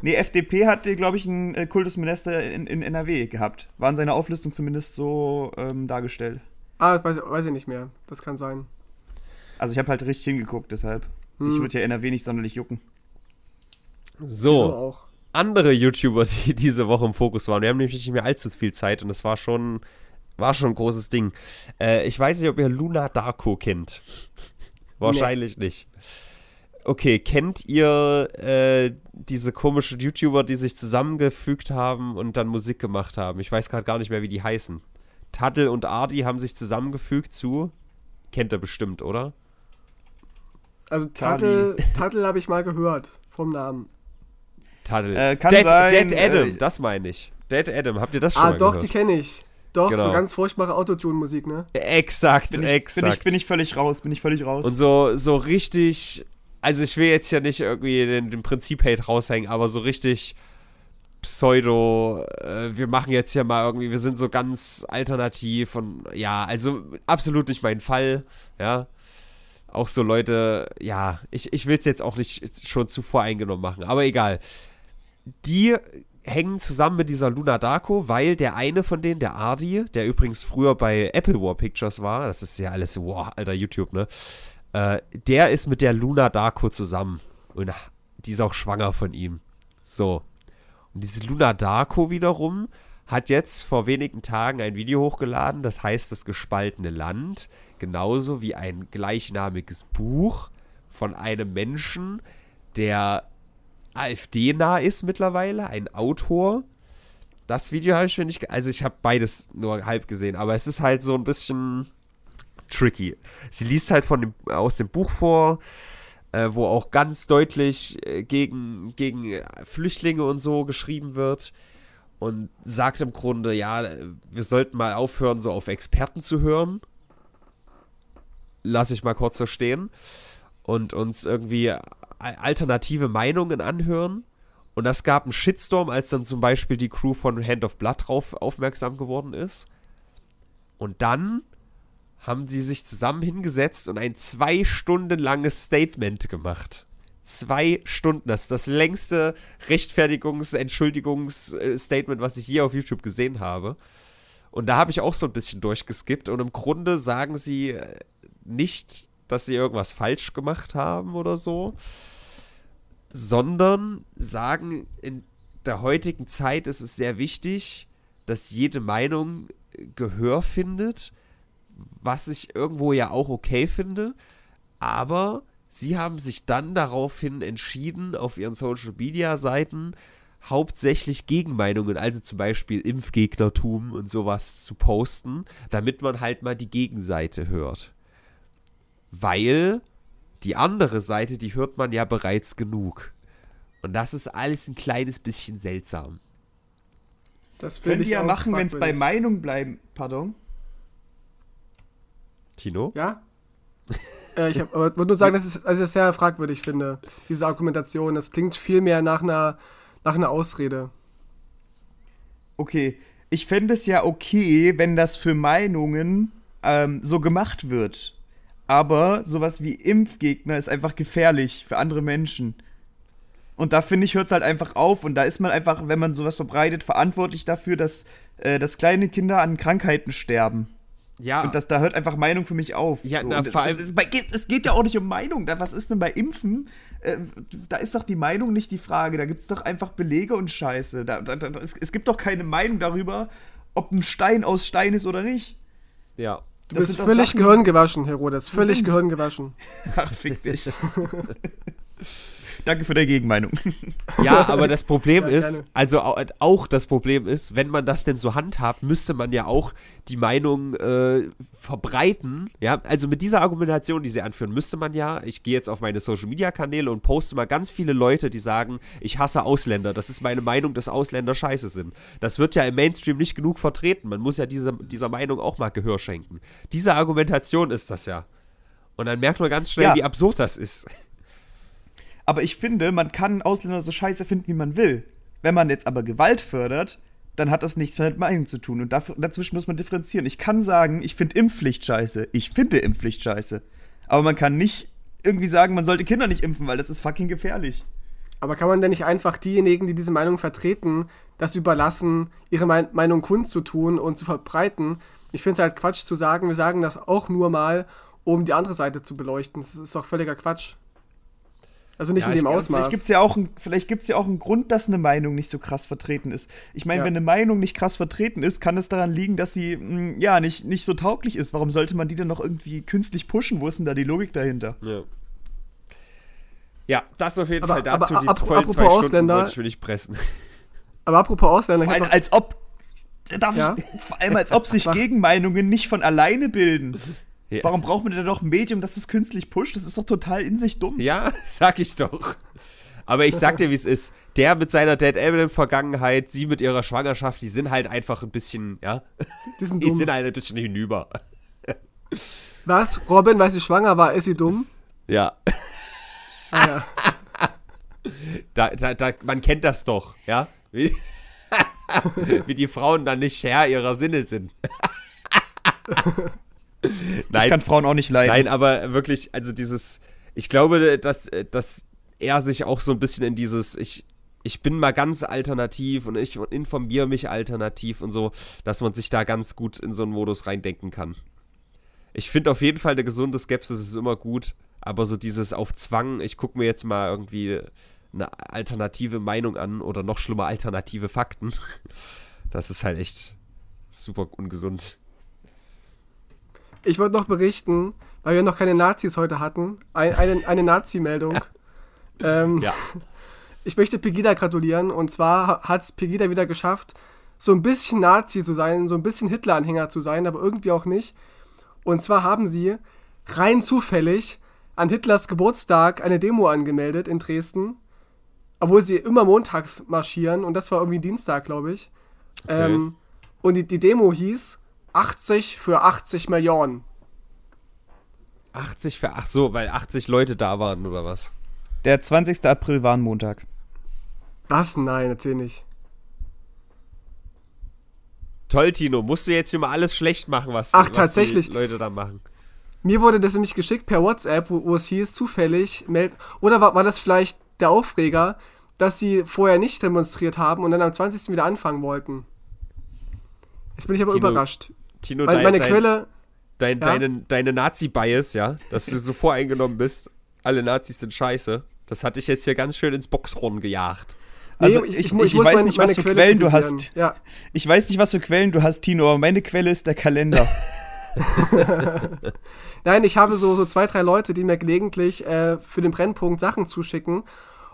Nee, FDP hatte, glaube ich, einen äh, Kultusminister in, in NRW gehabt. War in seiner Auflistung zumindest so ähm, dargestellt. Ah, das weiß, weiß ich nicht mehr. Das kann sein. Also ich habe halt richtig hingeguckt, deshalb. Ich Hm. würde ja NRW nicht sonderlich jucken. Wieso So, auch. Andere YouTuber, die diese Woche im Fokus waren. Wir haben nämlich nicht mehr allzu viel Zeit und es war schon, war schon ein großes Ding. Äh, ich weiß nicht, ob ihr Luna Darko kennt. Wahrscheinlich nicht. Okay, kennt ihr äh, diese komischen YouTuber, die sich zusammengefügt haben und dann Musik gemacht haben? Ich weiß gerade gar nicht mehr, wie die heißen. Taddel und Ardi haben sich zusammengefügt zu. Kennt ihr bestimmt, oder? Also Tattel habe ich mal gehört vom Namen. Taddel. Äh, kann Dead, sein, Dead Adam, äh, das meine ich. Dead Adam, habt ihr das schon Ah, mal doch, gehört? die kenne ich. Doch, Genau. so ganz furchtbare Autotune-Musik, ne? Exakt, Bin ich, exakt. bin, ich, bin ich völlig raus, bin ich völlig raus. Und so, so richtig, also ich will jetzt ja nicht irgendwie den, den Prinzip-Hate raushängen, aber so richtig Pseudo, äh, wir machen jetzt hier mal irgendwie, wir sind so ganz alternativ und ja, also absolut nicht mein Fall, ja. Auch so Leute, ja, ich, ich will es jetzt auch nicht schon zu voreingenommen machen, aber egal. Die hängen zusammen mit dieser Luna Darko, weil der eine von denen, der Ardi, der übrigens früher bei Apple War Pictures war, das ist ja alles, wow, alter YouTube, ne? Äh, der ist mit der Luna Darko zusammen. Und die ist auch schwanger von ihm. So. Und diese Luna Darko wiederum hat jetzt vor wenigen Tagen ein Video hochgeladen, das heißt Das gespaltene Land, genauso wie ein gleichnamiges Buch von einem Menschen, der AfD-nah ist mittlerweile, ein Autor. Das Video habe ich mir nicht, also ich habe beides nur halb gesehen, aber es ist halt so ein bisschen tricky. Sie liest halt von dem, aus dem Buch vor, äh, wo auch ganz deutlich äh, gegen, gegen Flüchtlinge und so geschrieben wird und sagt im Grunde, ja, wir sollten mal aufhören, so auf Experten zu hören. Lass ich mal kurz so stehen. Und uns irgendwie alternative Meinungen anhören. Und das gab einen Shitstorm, als dann zum Beispiel die Crew von Hand of Blood drauf aufmerksam geworden ist. Und dann haben sie sich zusammen hingesetzt und ein zwei Stunden langes Statement gemacht zwei Stunden. Das ist das längste Rechtfertigungs-, Entschuldigungsstatement, was ich je auf YouTube gesehen habe. Und da habe ich auch so ein bisschen durchgeskippt. Und im Grunde sagen sie äh, nicht, dass sie irgendwas falsch gemacht haben oder so, sondern sagen, in der heutigen Zeit ist es sehr wichtig, dass jede Meinung Gehör findet, was ich irgendwo ja auch okay finde. Aber Sie haben sich dann daraufhin entschieden, auf ihren Social Media Seiten hauptsächlich Gegenmeinungen, also zum Beispiel Impfgegnertum und sowas zu posten, damit man halt mal die Gegenseite hört. Weil die andere Seite, die hört man ja bereits genug. Und das ist alles ein kleines bisschen seltsam. Das können die ja machen, wenn es bei Meinung bleiben. Pardon? Tino? Ja? Äh, ich wollte nur sagen, dass ich es sehr fragwürdig finde, diese Argumentation. Das klingt viel mehr nach einer, nach einer Ausrede. Okay, ich fände es ja okay, wenn das für Meinungen ähm, so gemacht wird. Aber sowas wie Impfgegner ist einfach gefährlich für andere Menschen. Und da finde ich, hört es halt einfach auf. Und da ist man einfach, wenn man sowas verbreitet, verantwortlich dafür, dass, äh, dass kleine Kinder an Krankheiten sterben. Ja. Und das, da hört einfach Meinung für mich auf. Ja, so. na, vor allem. Es, es, es, geht ja auch nicht um Meinung. Da, was ist denn bei Impfen? Äh, da ist doch die Meinung nicht die Frage. Da gibt es doch einfach Belege und Scheiße. Da, da, da, es, es, gibt doch keine Meinung darüber, ob ein Stein aus Stein ist oder nicht. Ja. Du das bist völlig Sachen, Gehirn Herodes. Völlig Gehirn Ach, fick dich. Danke für deine Gegenmeinung. Ja, aber das Problem ja, ist, also auch das Problem ist, wenn man das denn so handhabt, müsste man ja auch die Meinung äh, verbreiten. Ja, also mit dieser Argumentation, die sie anführen, müsste man ja, ich gehe jetzt auf meine Social Media Kanäle und poste mal ganz viele Leute, die sagen, ich hasse Ausländer. Das ist meine Meinung, dass Ausländer scheiße sind. Das wird ja im Mainstream nicht genug vertreten. Man muss ja diese, dieser Meinung auch mal Gehör schenken. Diese Argumentation ist das ja. Und dann merkt man ganz schnell, ja. wie absurd das ist. Aber ich finde, man kann Ausländer so scheiße finden, wie man will. Wenn man jetzt aber Gewalt fördert, dann hat das nichts mehr mit Meinung zu tun. Und dafür, dazwischen muss man differenzieren. Ich kann sagen, ich finde Impfpflicht scheiße. Ich finde Impfpflicht scheiße. Aber man kann nicht irgendwie sagen, man sollte Kinder nicht impfen, weil das ist fucking gefährlich. Aber kann man denn nicht einfach diejenigen, die diese Meinung vertreten, das überlassen, ihre Meinung kundzutun und zu verbreiten? Ich finde es halt Quatsch zu sagen, wir sagen das auch nur mal, um die andere Seite zu beleuchten. Das ist doch völliger Quatsch. Also nicht ja, in dem ich, Ausmaß. Vielleicht gibt es ja, auch ja auch einen Grund, dass eine Meinung nicht so krass vertreten ist. Ich meine, ja. wenn eine Meinung nicht krass vertreten ist, kann es daran liegen, dass sie mh, hm, ja nicht, nicht so tauglich ist. Warum sollte man die dann noch irgendwie künstlich pushen? Wo ist denn da die Logik dahinter? Ja. Ja, das auf jeden aber, Fall dazu. Aber, die apropos zwei Stunden Ausländer, ich will nicht pressen. Aber apropos Ausländer. Vor allem, als ob, darf ja? ich, vor allem als ob sich Gegenmeinungen nicht von alleine bilden. Ja. Warum braucht man denn noch ein Medium, das es künstlich pusht? Das ist doch total in sich dumm. Ja, sag ich doch. Aber ich sag dir, wie es ist. Der mit seiner Dead Eminem-Vergangenheit, sie mit ihrer Schwangerschaft, die sind halt einfach ein bisschen, ja. Die sind, dumm. Die sind halt ein bisschen hinüber. Was? Robin, weil sie schwanger war, ist sie dumm? Ja. Ah, ja. Da, da, da, man kennt das doch, ja? Wie, wie die Frauen dann nicht Herr ihrer Sinne sind. Nein, ich kann Frauen auch nicht leiden. Nein, aber wirklich, also dieses, ich glaube, dass, dass er sich auch so ein bisschen in dieses, ich, ich bin mal ganz alternativ und ich informiere mich alternativ und so, dass man sich da ganz gut in so einen Modus reindenken kann. Ich finde auf jeden Fall eine gesunde Skepsis ist immer gut, Aber so dieses auf Zwang, ich gucke mir jetzt mal irgendwie eine alternative Meinung an oder noch schlimmer alternative Fakten. Das ist halt echt super ungesund. Ich wollte noch berichten, weil wir noch keine Nazis heute hatten, ein, eine, eine Nazi-Meldung. ähm, Ja. Ich möchte Pegida gratulieren und zwar hat es Pegida wieder geschafft, so ein bisschen Nazi zu sein, so ein bisschen Hitler-Anhänger zu sein, aber irgendwie auch nicht. Und zwar haben sie rein zufällig an Hitlers Geburtstag eine Demo angemeldet in Dresden, obwohl sie immer montags marschieren und das war irgendwie Dienstag, glaube ich. Ähm, und die, die Demo hieß 80 für 80 Millionen. 80 für, ach so, weil 80 Leute da waren oder was? Der 20. April war ein Montag. Was? Nein, erzähl nicht. Toll, Tino, musst du jetzt hier mal alles schlecht machen, was, Ach, was tatsächlich. die Leute da machen. Mir wurde das nämlich geschickt per WhatsApp, wo, wo es hieß, zufällig, meld oder war, war das vielleicht der Aufreger, dass sie vorher nicht demonstriert haben und dann am 20. wieder anfangen wollten? Jetzt bin ich aber Tino, überrascht. Tino, Meine, dein, meine Quelle, dein, Ja? deine, deine Nazi-Bias, ja, dass du so voreingenommen bist, alle Nazis sind scheiße, das hat dich jetzt hier ganz schön ins Boxhorn gejagt. Also Nee, ich, ich, ich, muss weiß meine- nicht, was für Quelle Quellen du hast. Ja, Ich weiß nicht, was für Quellen du hast, Tino, aber meine Quelle ist der Kalender. Nein, ich habe so, so zwei, drei Leute, die mir gelegentlich äh, für den Brennpunkt Sachen zuschicken.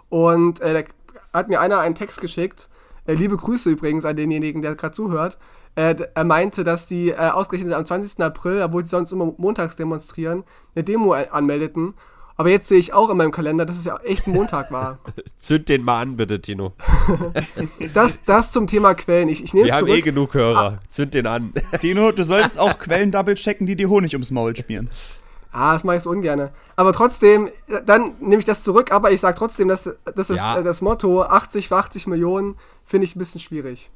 Und äh, da hat mir einer einen Text geschickt. Äh, liebe Grüße übrigens an denjenigen, der gerade zuhört. Äh, er meinte, dass die äh, ausgerechnet am 20. April, obwohl sie sonst immer montags demonstrieren, eine Demo äh, anmeldeten. Aber jetzt sehe ich auch in meinem Kalender, dass es ja echt ein Montag war. Zünd den mal an, bitte, Tino. Das, das zum Thema Quellen. Ich, ich nehme Wir haben eh genug Hörer. Zünd den an. Tino, du solltest auch Quellen double checken, die dir Honig ums Maul schmieren. Ah, das mache ich so ungern. Aber trotzdem, äh, dann nehme ich das zurück, aber ich sage trotzdem, dass das ist Ja. äh, das Motto 80 für 80 Millionen, finde ich ein bisschen schwierig.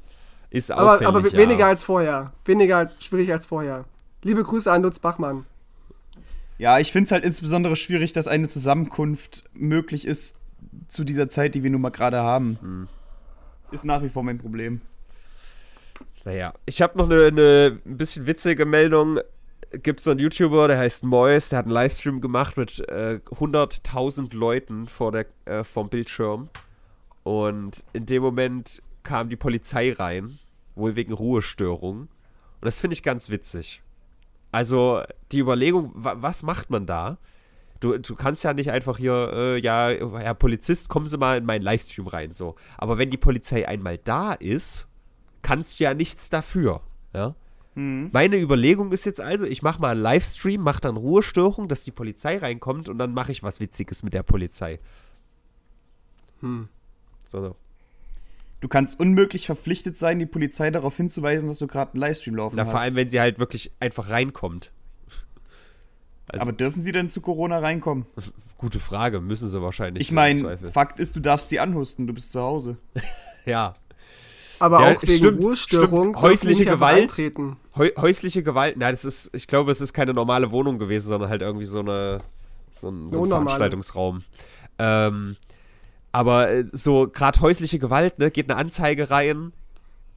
Ist Aber, auffällig, aber ja. weniger als vorher. Weniger als schwierig als vorher. Liebe Grüße an Lutz Bachmann. Ja, ich finde es halt insbesondere schwierig, dass eine Zusammenkunft möglich ist zu dieser Zeit, die wir nun mal gerade haben. Ist nach wie vor mein Problem. Naja, ich habe noch eine, eine ein bisschen witzige Meldung. Gibt so einen YouTuber, der heißt Mois, der hat einen Livestream gemacht mit äh, 100.000 Leuten vor der, äh, vom Bildschirm. Und in dem Moment kam die Polizei rein, wohl wegen Ruhestörung. Und das finde ich ganz witzig. Also die Überlegung, wa was macht man da? Du, du kannst ja nicht einfach hier, äh, ja, Herr Polizist, kommen Sie mal in meinen Livestream rein, so. Aber wenn die Polizei einmal da ist, kannst du ja nichts dafür. Ja? Meine Überlegung ist jetzt also, ich mache mal einen Livestream, mache dann Ruhestörung, dass die Polizei reinkommt und dann mache ich was Witziges mit der Polizei. Hm. So, so. Du kannst unmöglich verpflichtet sein, die Polizei darauf hinzuweisen, dass du gerade einen Livestream laufen Na, hast. vor allem, wenn sie halt wirklich einfach reinkommt. Also, Aber dürfen sie denn zu Corona reinkommen? gute Frage, müssen sie wahrscheinlich. Ich meine. Fakt ist, du darfst sie anhusten, du bist zu Hause. Ja. Aber Ja, auch wegen stimmt, Ruhestörung. stimmt. Häusliche Gewalt. Häu häusliche Gewalt, na, das ist, ich glaube, es ist keine normale Wohnung gewesen, sondern halt irgendwie so eine, so ein, so ein. Veranstaltungsraum. Ähm, aber äh, so gerade häusliche Gewalt, ne, geht eine Anzeige rein,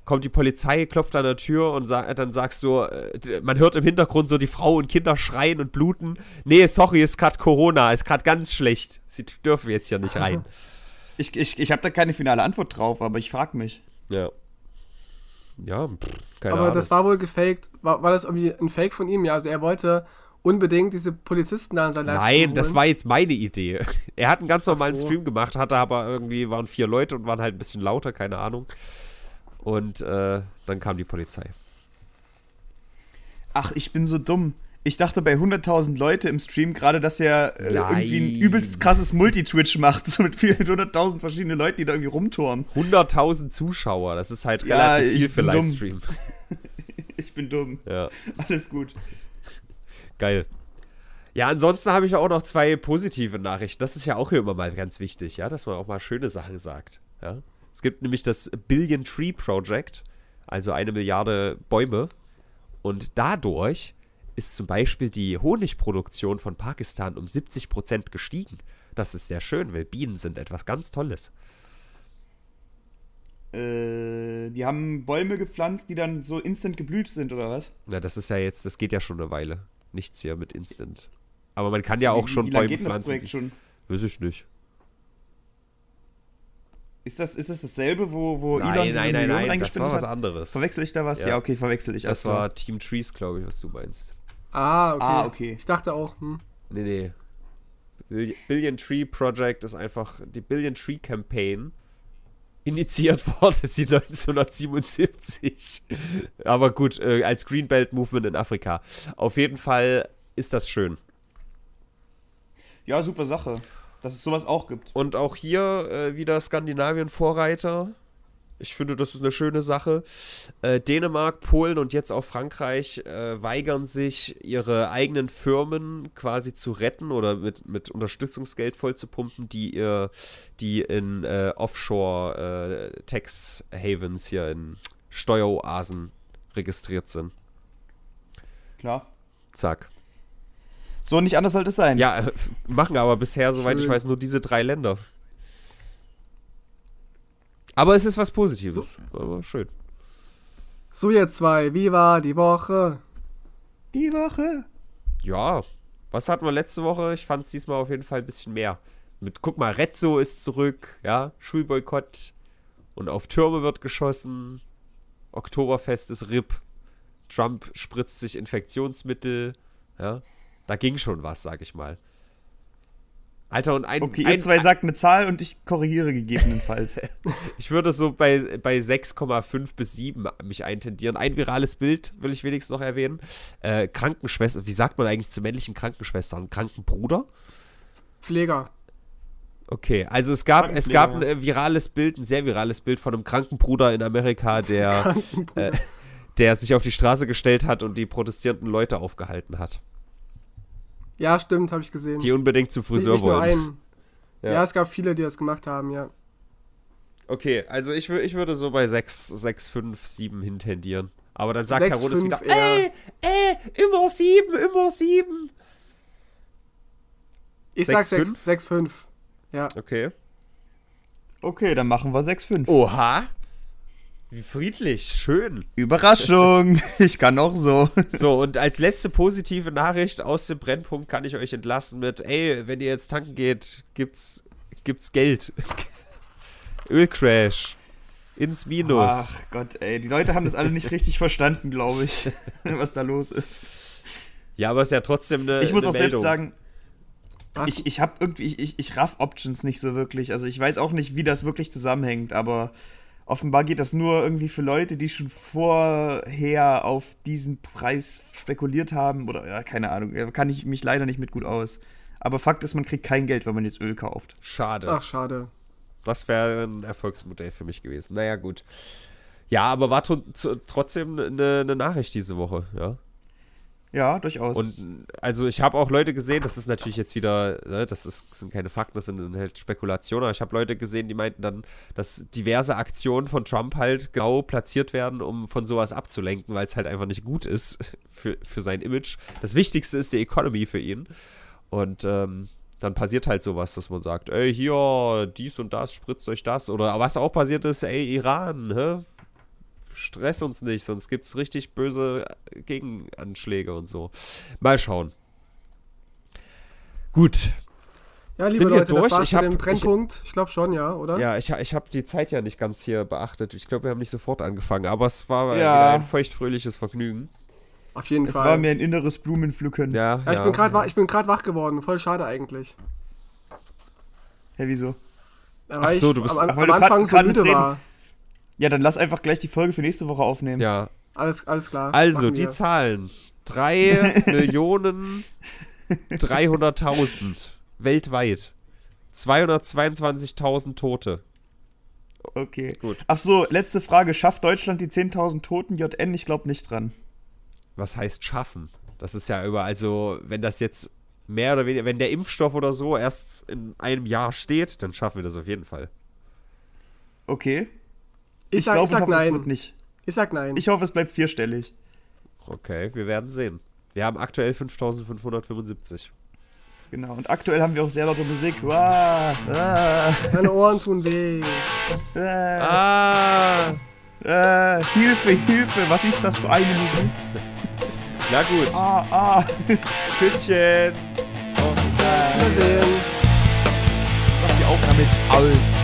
kommt die Polizei, klopft an der Tür und sa dann sagst du, äh, man hört im Hintergrund so die Frau und Kinder schreien und bluten. Nee, sorry, ist gerade Corona, ist gerade ganz schlecht. Sie dürfen jetzt hier nicht rein. Ich, ich, ich habe da keine finale Antwort drauf, aber ich frage mich. ja. Ja, pff, keine Aber Ahnung. das war wohl gefaked. War, war das irgendwie ein Fake von ihm? Ja, also er wollte unbedingt diese Polizisten da in sein Livestream Nein, das war jetzt meine Idee. Er hat einen ganz normalen so. Stream gemacht, hatte aber irgendwie, waren vier Leute und waren halt ein bisschen lauter, keine Ahnung. Und äh, dann kam die Polizei. Ach, ich bin so dumm. Ich dachte bei 100.000 Leute im Stream gerade, dass er äh, irgendwie ein übelst krasses Multitwitch macht, so mit vielen 100.000 verschiedenen Leuten, die da irgendwie rumtouren. 100.000 Zuschauer, das ist halt Ja, relativ viel ich für bin dumm. Livestream. Ich bin dumm. Ja, Alles gut. Geil. Ja, ansonsten habe ich auch noch zwei positive Nachrichten. Das ist ja auch hier immer mal ganz wichtig, ja, dass man auch mal schöne Sachen sagt. Ja. Es gibt nämlich das Billion Tree Project, also eine Milliarde Bäume. Und dadurch ist zum Beispiel die Honigproduktion von Pakistan um 70% gestiegen. Das ist sehr schön, weil Bienen sind etwas ganz Tolles. Äh, die haben Bäume gepflanzt, die dann so instant geblüht sind, oder was? Na, das ist ja jetzt, das geht ja schon eine Weile. Nichts hier mit Instant. Aber man kann ja auch Wie- schon wie Bäume geht denn das pflanzen. Projekt schon? Weiß ich nicht. Ist das, ist das dasselbe, wo, wo Nein, Elon diese nein, nein, Millionen nein, das war was anderes. Verwechsel ich da was? Ja. Ja, okay, verwechsel ich. Das war Team Trees, glaube ich, was du meinst. Ah, okay. Ah, okay. Ich dachte auch, hm. Nee, nee. Bill- Billion Tree Project ist einfach die Billion Tree Campaign. Initiiert wurde sie 1977. Aber gut, äh, als Greenbelt Movement in Afrika. Auf jeden Fall ist das schön. Ja, super Sache. Dass es sowas auch gibt. Und auch hier äh, wieder Skandinavien Vorreiter. Ich finde, das ist eine schöne Sache. Äh, Dänemark, Polen und jetzt auch Frankreich äh, weigern sich, ihre eigenen Firmen quasi zu retten oder mit, mit Unterstützungsgeld vollzupumpen, die ihr, die in äh, Offshore äh, Tax Havens hier in Steueroasen registriert sind. Klar. Zack. So nicht anders sollte es sein. Ja, äh, machen aber bisher, soweit ich Schön. weiß, nur diese drei Länder. Aber es ist was Positives. Aber schön. So, ihr zwei, wie war die Woche? Die Woche. Ja, was hatten wir letzte Woche? Ich fand es diesmal auf jeden Fall ein bisschen mehr. Mit, guck mal, Rezzo ist zurück, ja, Schulboykott und auf Türme wird geschossen. Oktoberfest ist RIP. Trump spritzt sich Infektionsmittel, ja. Da ging schon was, sag ich mal. Alter, und ein, Okay, ein, ihr zwei sagt eine Zahl und ich korrigiere gegebenenfalls. Ich würde so bei, bei 6,5 bis 7 mich eintendieren. Ein virales Bild will ich wenigstens noch erwähnen. Äh, Krankenschwester, wie sagt man eigentlich zu männlichen Krankenschwestern? Krankenbruder? Pfleger. Okay, also es gab, es gab ein äh, virales Bild, ein sehr virales Bild von einem Krankenbruder in Amerika, der, Krankenbruder. äh, der sich auf die Straße gestellt hat und die protestierenden Leute aufgehalten hat, Ja, stimmt, habe ich gesehen. die unbedingt zum nicht, Friseur nicht nur wollen. einen. Ja. Ja. es gab viele, die das gemacht haben, ja. Okay, also ich, ich würde so bei 6, 6, 5, 7 hintendieren. Aber dann sagt 6, Herodes 5 wieder, eher. ey, ey, immer 7, immer 7. Ich sag 6, 6, 6, 5. Ja. Okay. Okay, dann machen wir 6,5. Oha. Wie friedlich, schön. Überraschung. ich kann auch so. So, und als letzte positive Nachricht aus dem Brennpunkt kann ich euch entlassen mit, ey, wenn ihr jetzt tanken geht, gibt's, gibt's Geld. Ölcrash. Ins Minus. Ach Gott, ey. Die Leute haben das alle nicht richtig verstanden, glaube ich, was da los ist. Ja, aber es ist ja trotzdem eine Ich muss eine auch Meldung. selbst sagen, Was? ich, ich habe irgendwie, ich, ich, ich raff Options nicht so wirklich. Also ich weiß auch nicht, wie das wirklich zusammenhängt, aber offenbar geht das nur irgendwie für Leute, die schon vorher auf diesen Preis spekuliert haben oder ja, keine Ahnung. Da kann ich mich leider nicht mit gut aus. Aber Fakt ist, man kriegt kein Geld, wenn man jetzt Öl kauft. Schade. Ach, schade. Das wäre ein Erfolgsmodell für mich gewesen. Naja, gut. Ja, aber war trotzdem eine, eine Nachricht diese Woche, ja. Ja, durchaus. Und also ich habe auch Leute gesehen, das ist natürlich jetzt wieder, ne, das, ist, das sind keine Fakten, das sind halt Spekulationen, aber ich habe Leute gesehen, die meinten dann, dass diverse Aktionen von Trump halt genau platziert werden, um von sowas abzulenken, weil es halt einfach nicht gut ist für, für sein Image. Das Wichtigste ist die Economy für ihn. Und ähm, dann passiert halt sowas, dass man sagt, ey, hier, dies und das, spritzt euch das. Oder was auch passiert ist, ey, Iran, hä? Stress uns nicht, sonst gibt es richtig böse Gegenanschläge und so. Mal schauen. Gut. Ja, liebe Sind wir Leute, durch? das war's Ich hab- ich- Brennpunkt. Ich, glaube schon, ja, oder? Ja, ich, ich habe die Zeit ja nicht ganz hier beachtet. Ich glaube, wir haben nicht sofort angefangen, aber es war Ja. ein feuchtfröhliches Vergnügen. Auf jeden es Fall. war mir ein inneres Blumenpflücken. Ja, ja, ich bin gerade ich wach geworden. Voll schade eigentlich. Hä, wieso? Ja, Ach weil so, ich du bist- am, ach, weil am Anfang so müde Reden- war. Ja, dann lass einfach gleich die Folge für nächste Woche aufnehmen. Ja, Alles, alles klar. also die. Zahlen. 3 Millionen 300.000 weltweit. 222.000 Tote. Okay. Gut. Ach so, letzte Frage. Schafft Deutschland die 10.000 Toten? JN, ich glaube nicht dran. Was heißt schaffen? Das ist ja über, also wenn das jetzt mehr oder weniger, wenn der Impfstoff oder so erst in einem Jahr steht, dann schaffen wir das auf jeden Fall. Okay. Ich, ich glaube, es wird nicht. Ich sag nein. Ich hoffe, es bleibt vierstellig. Okay, wir werden sehen. Wir haben aktuell 5575. Genau, und aktuell haben wir auch sehr laute Musik. Wow. Ah. Meine Ohren tun weh. Ah. Ah. Hilfe, Hilfe, was ist das für eine Musik? Na gut. Ah, ah. Küsschen. Auf Wiedersehen. Mach die Aufnahme jetzt aus.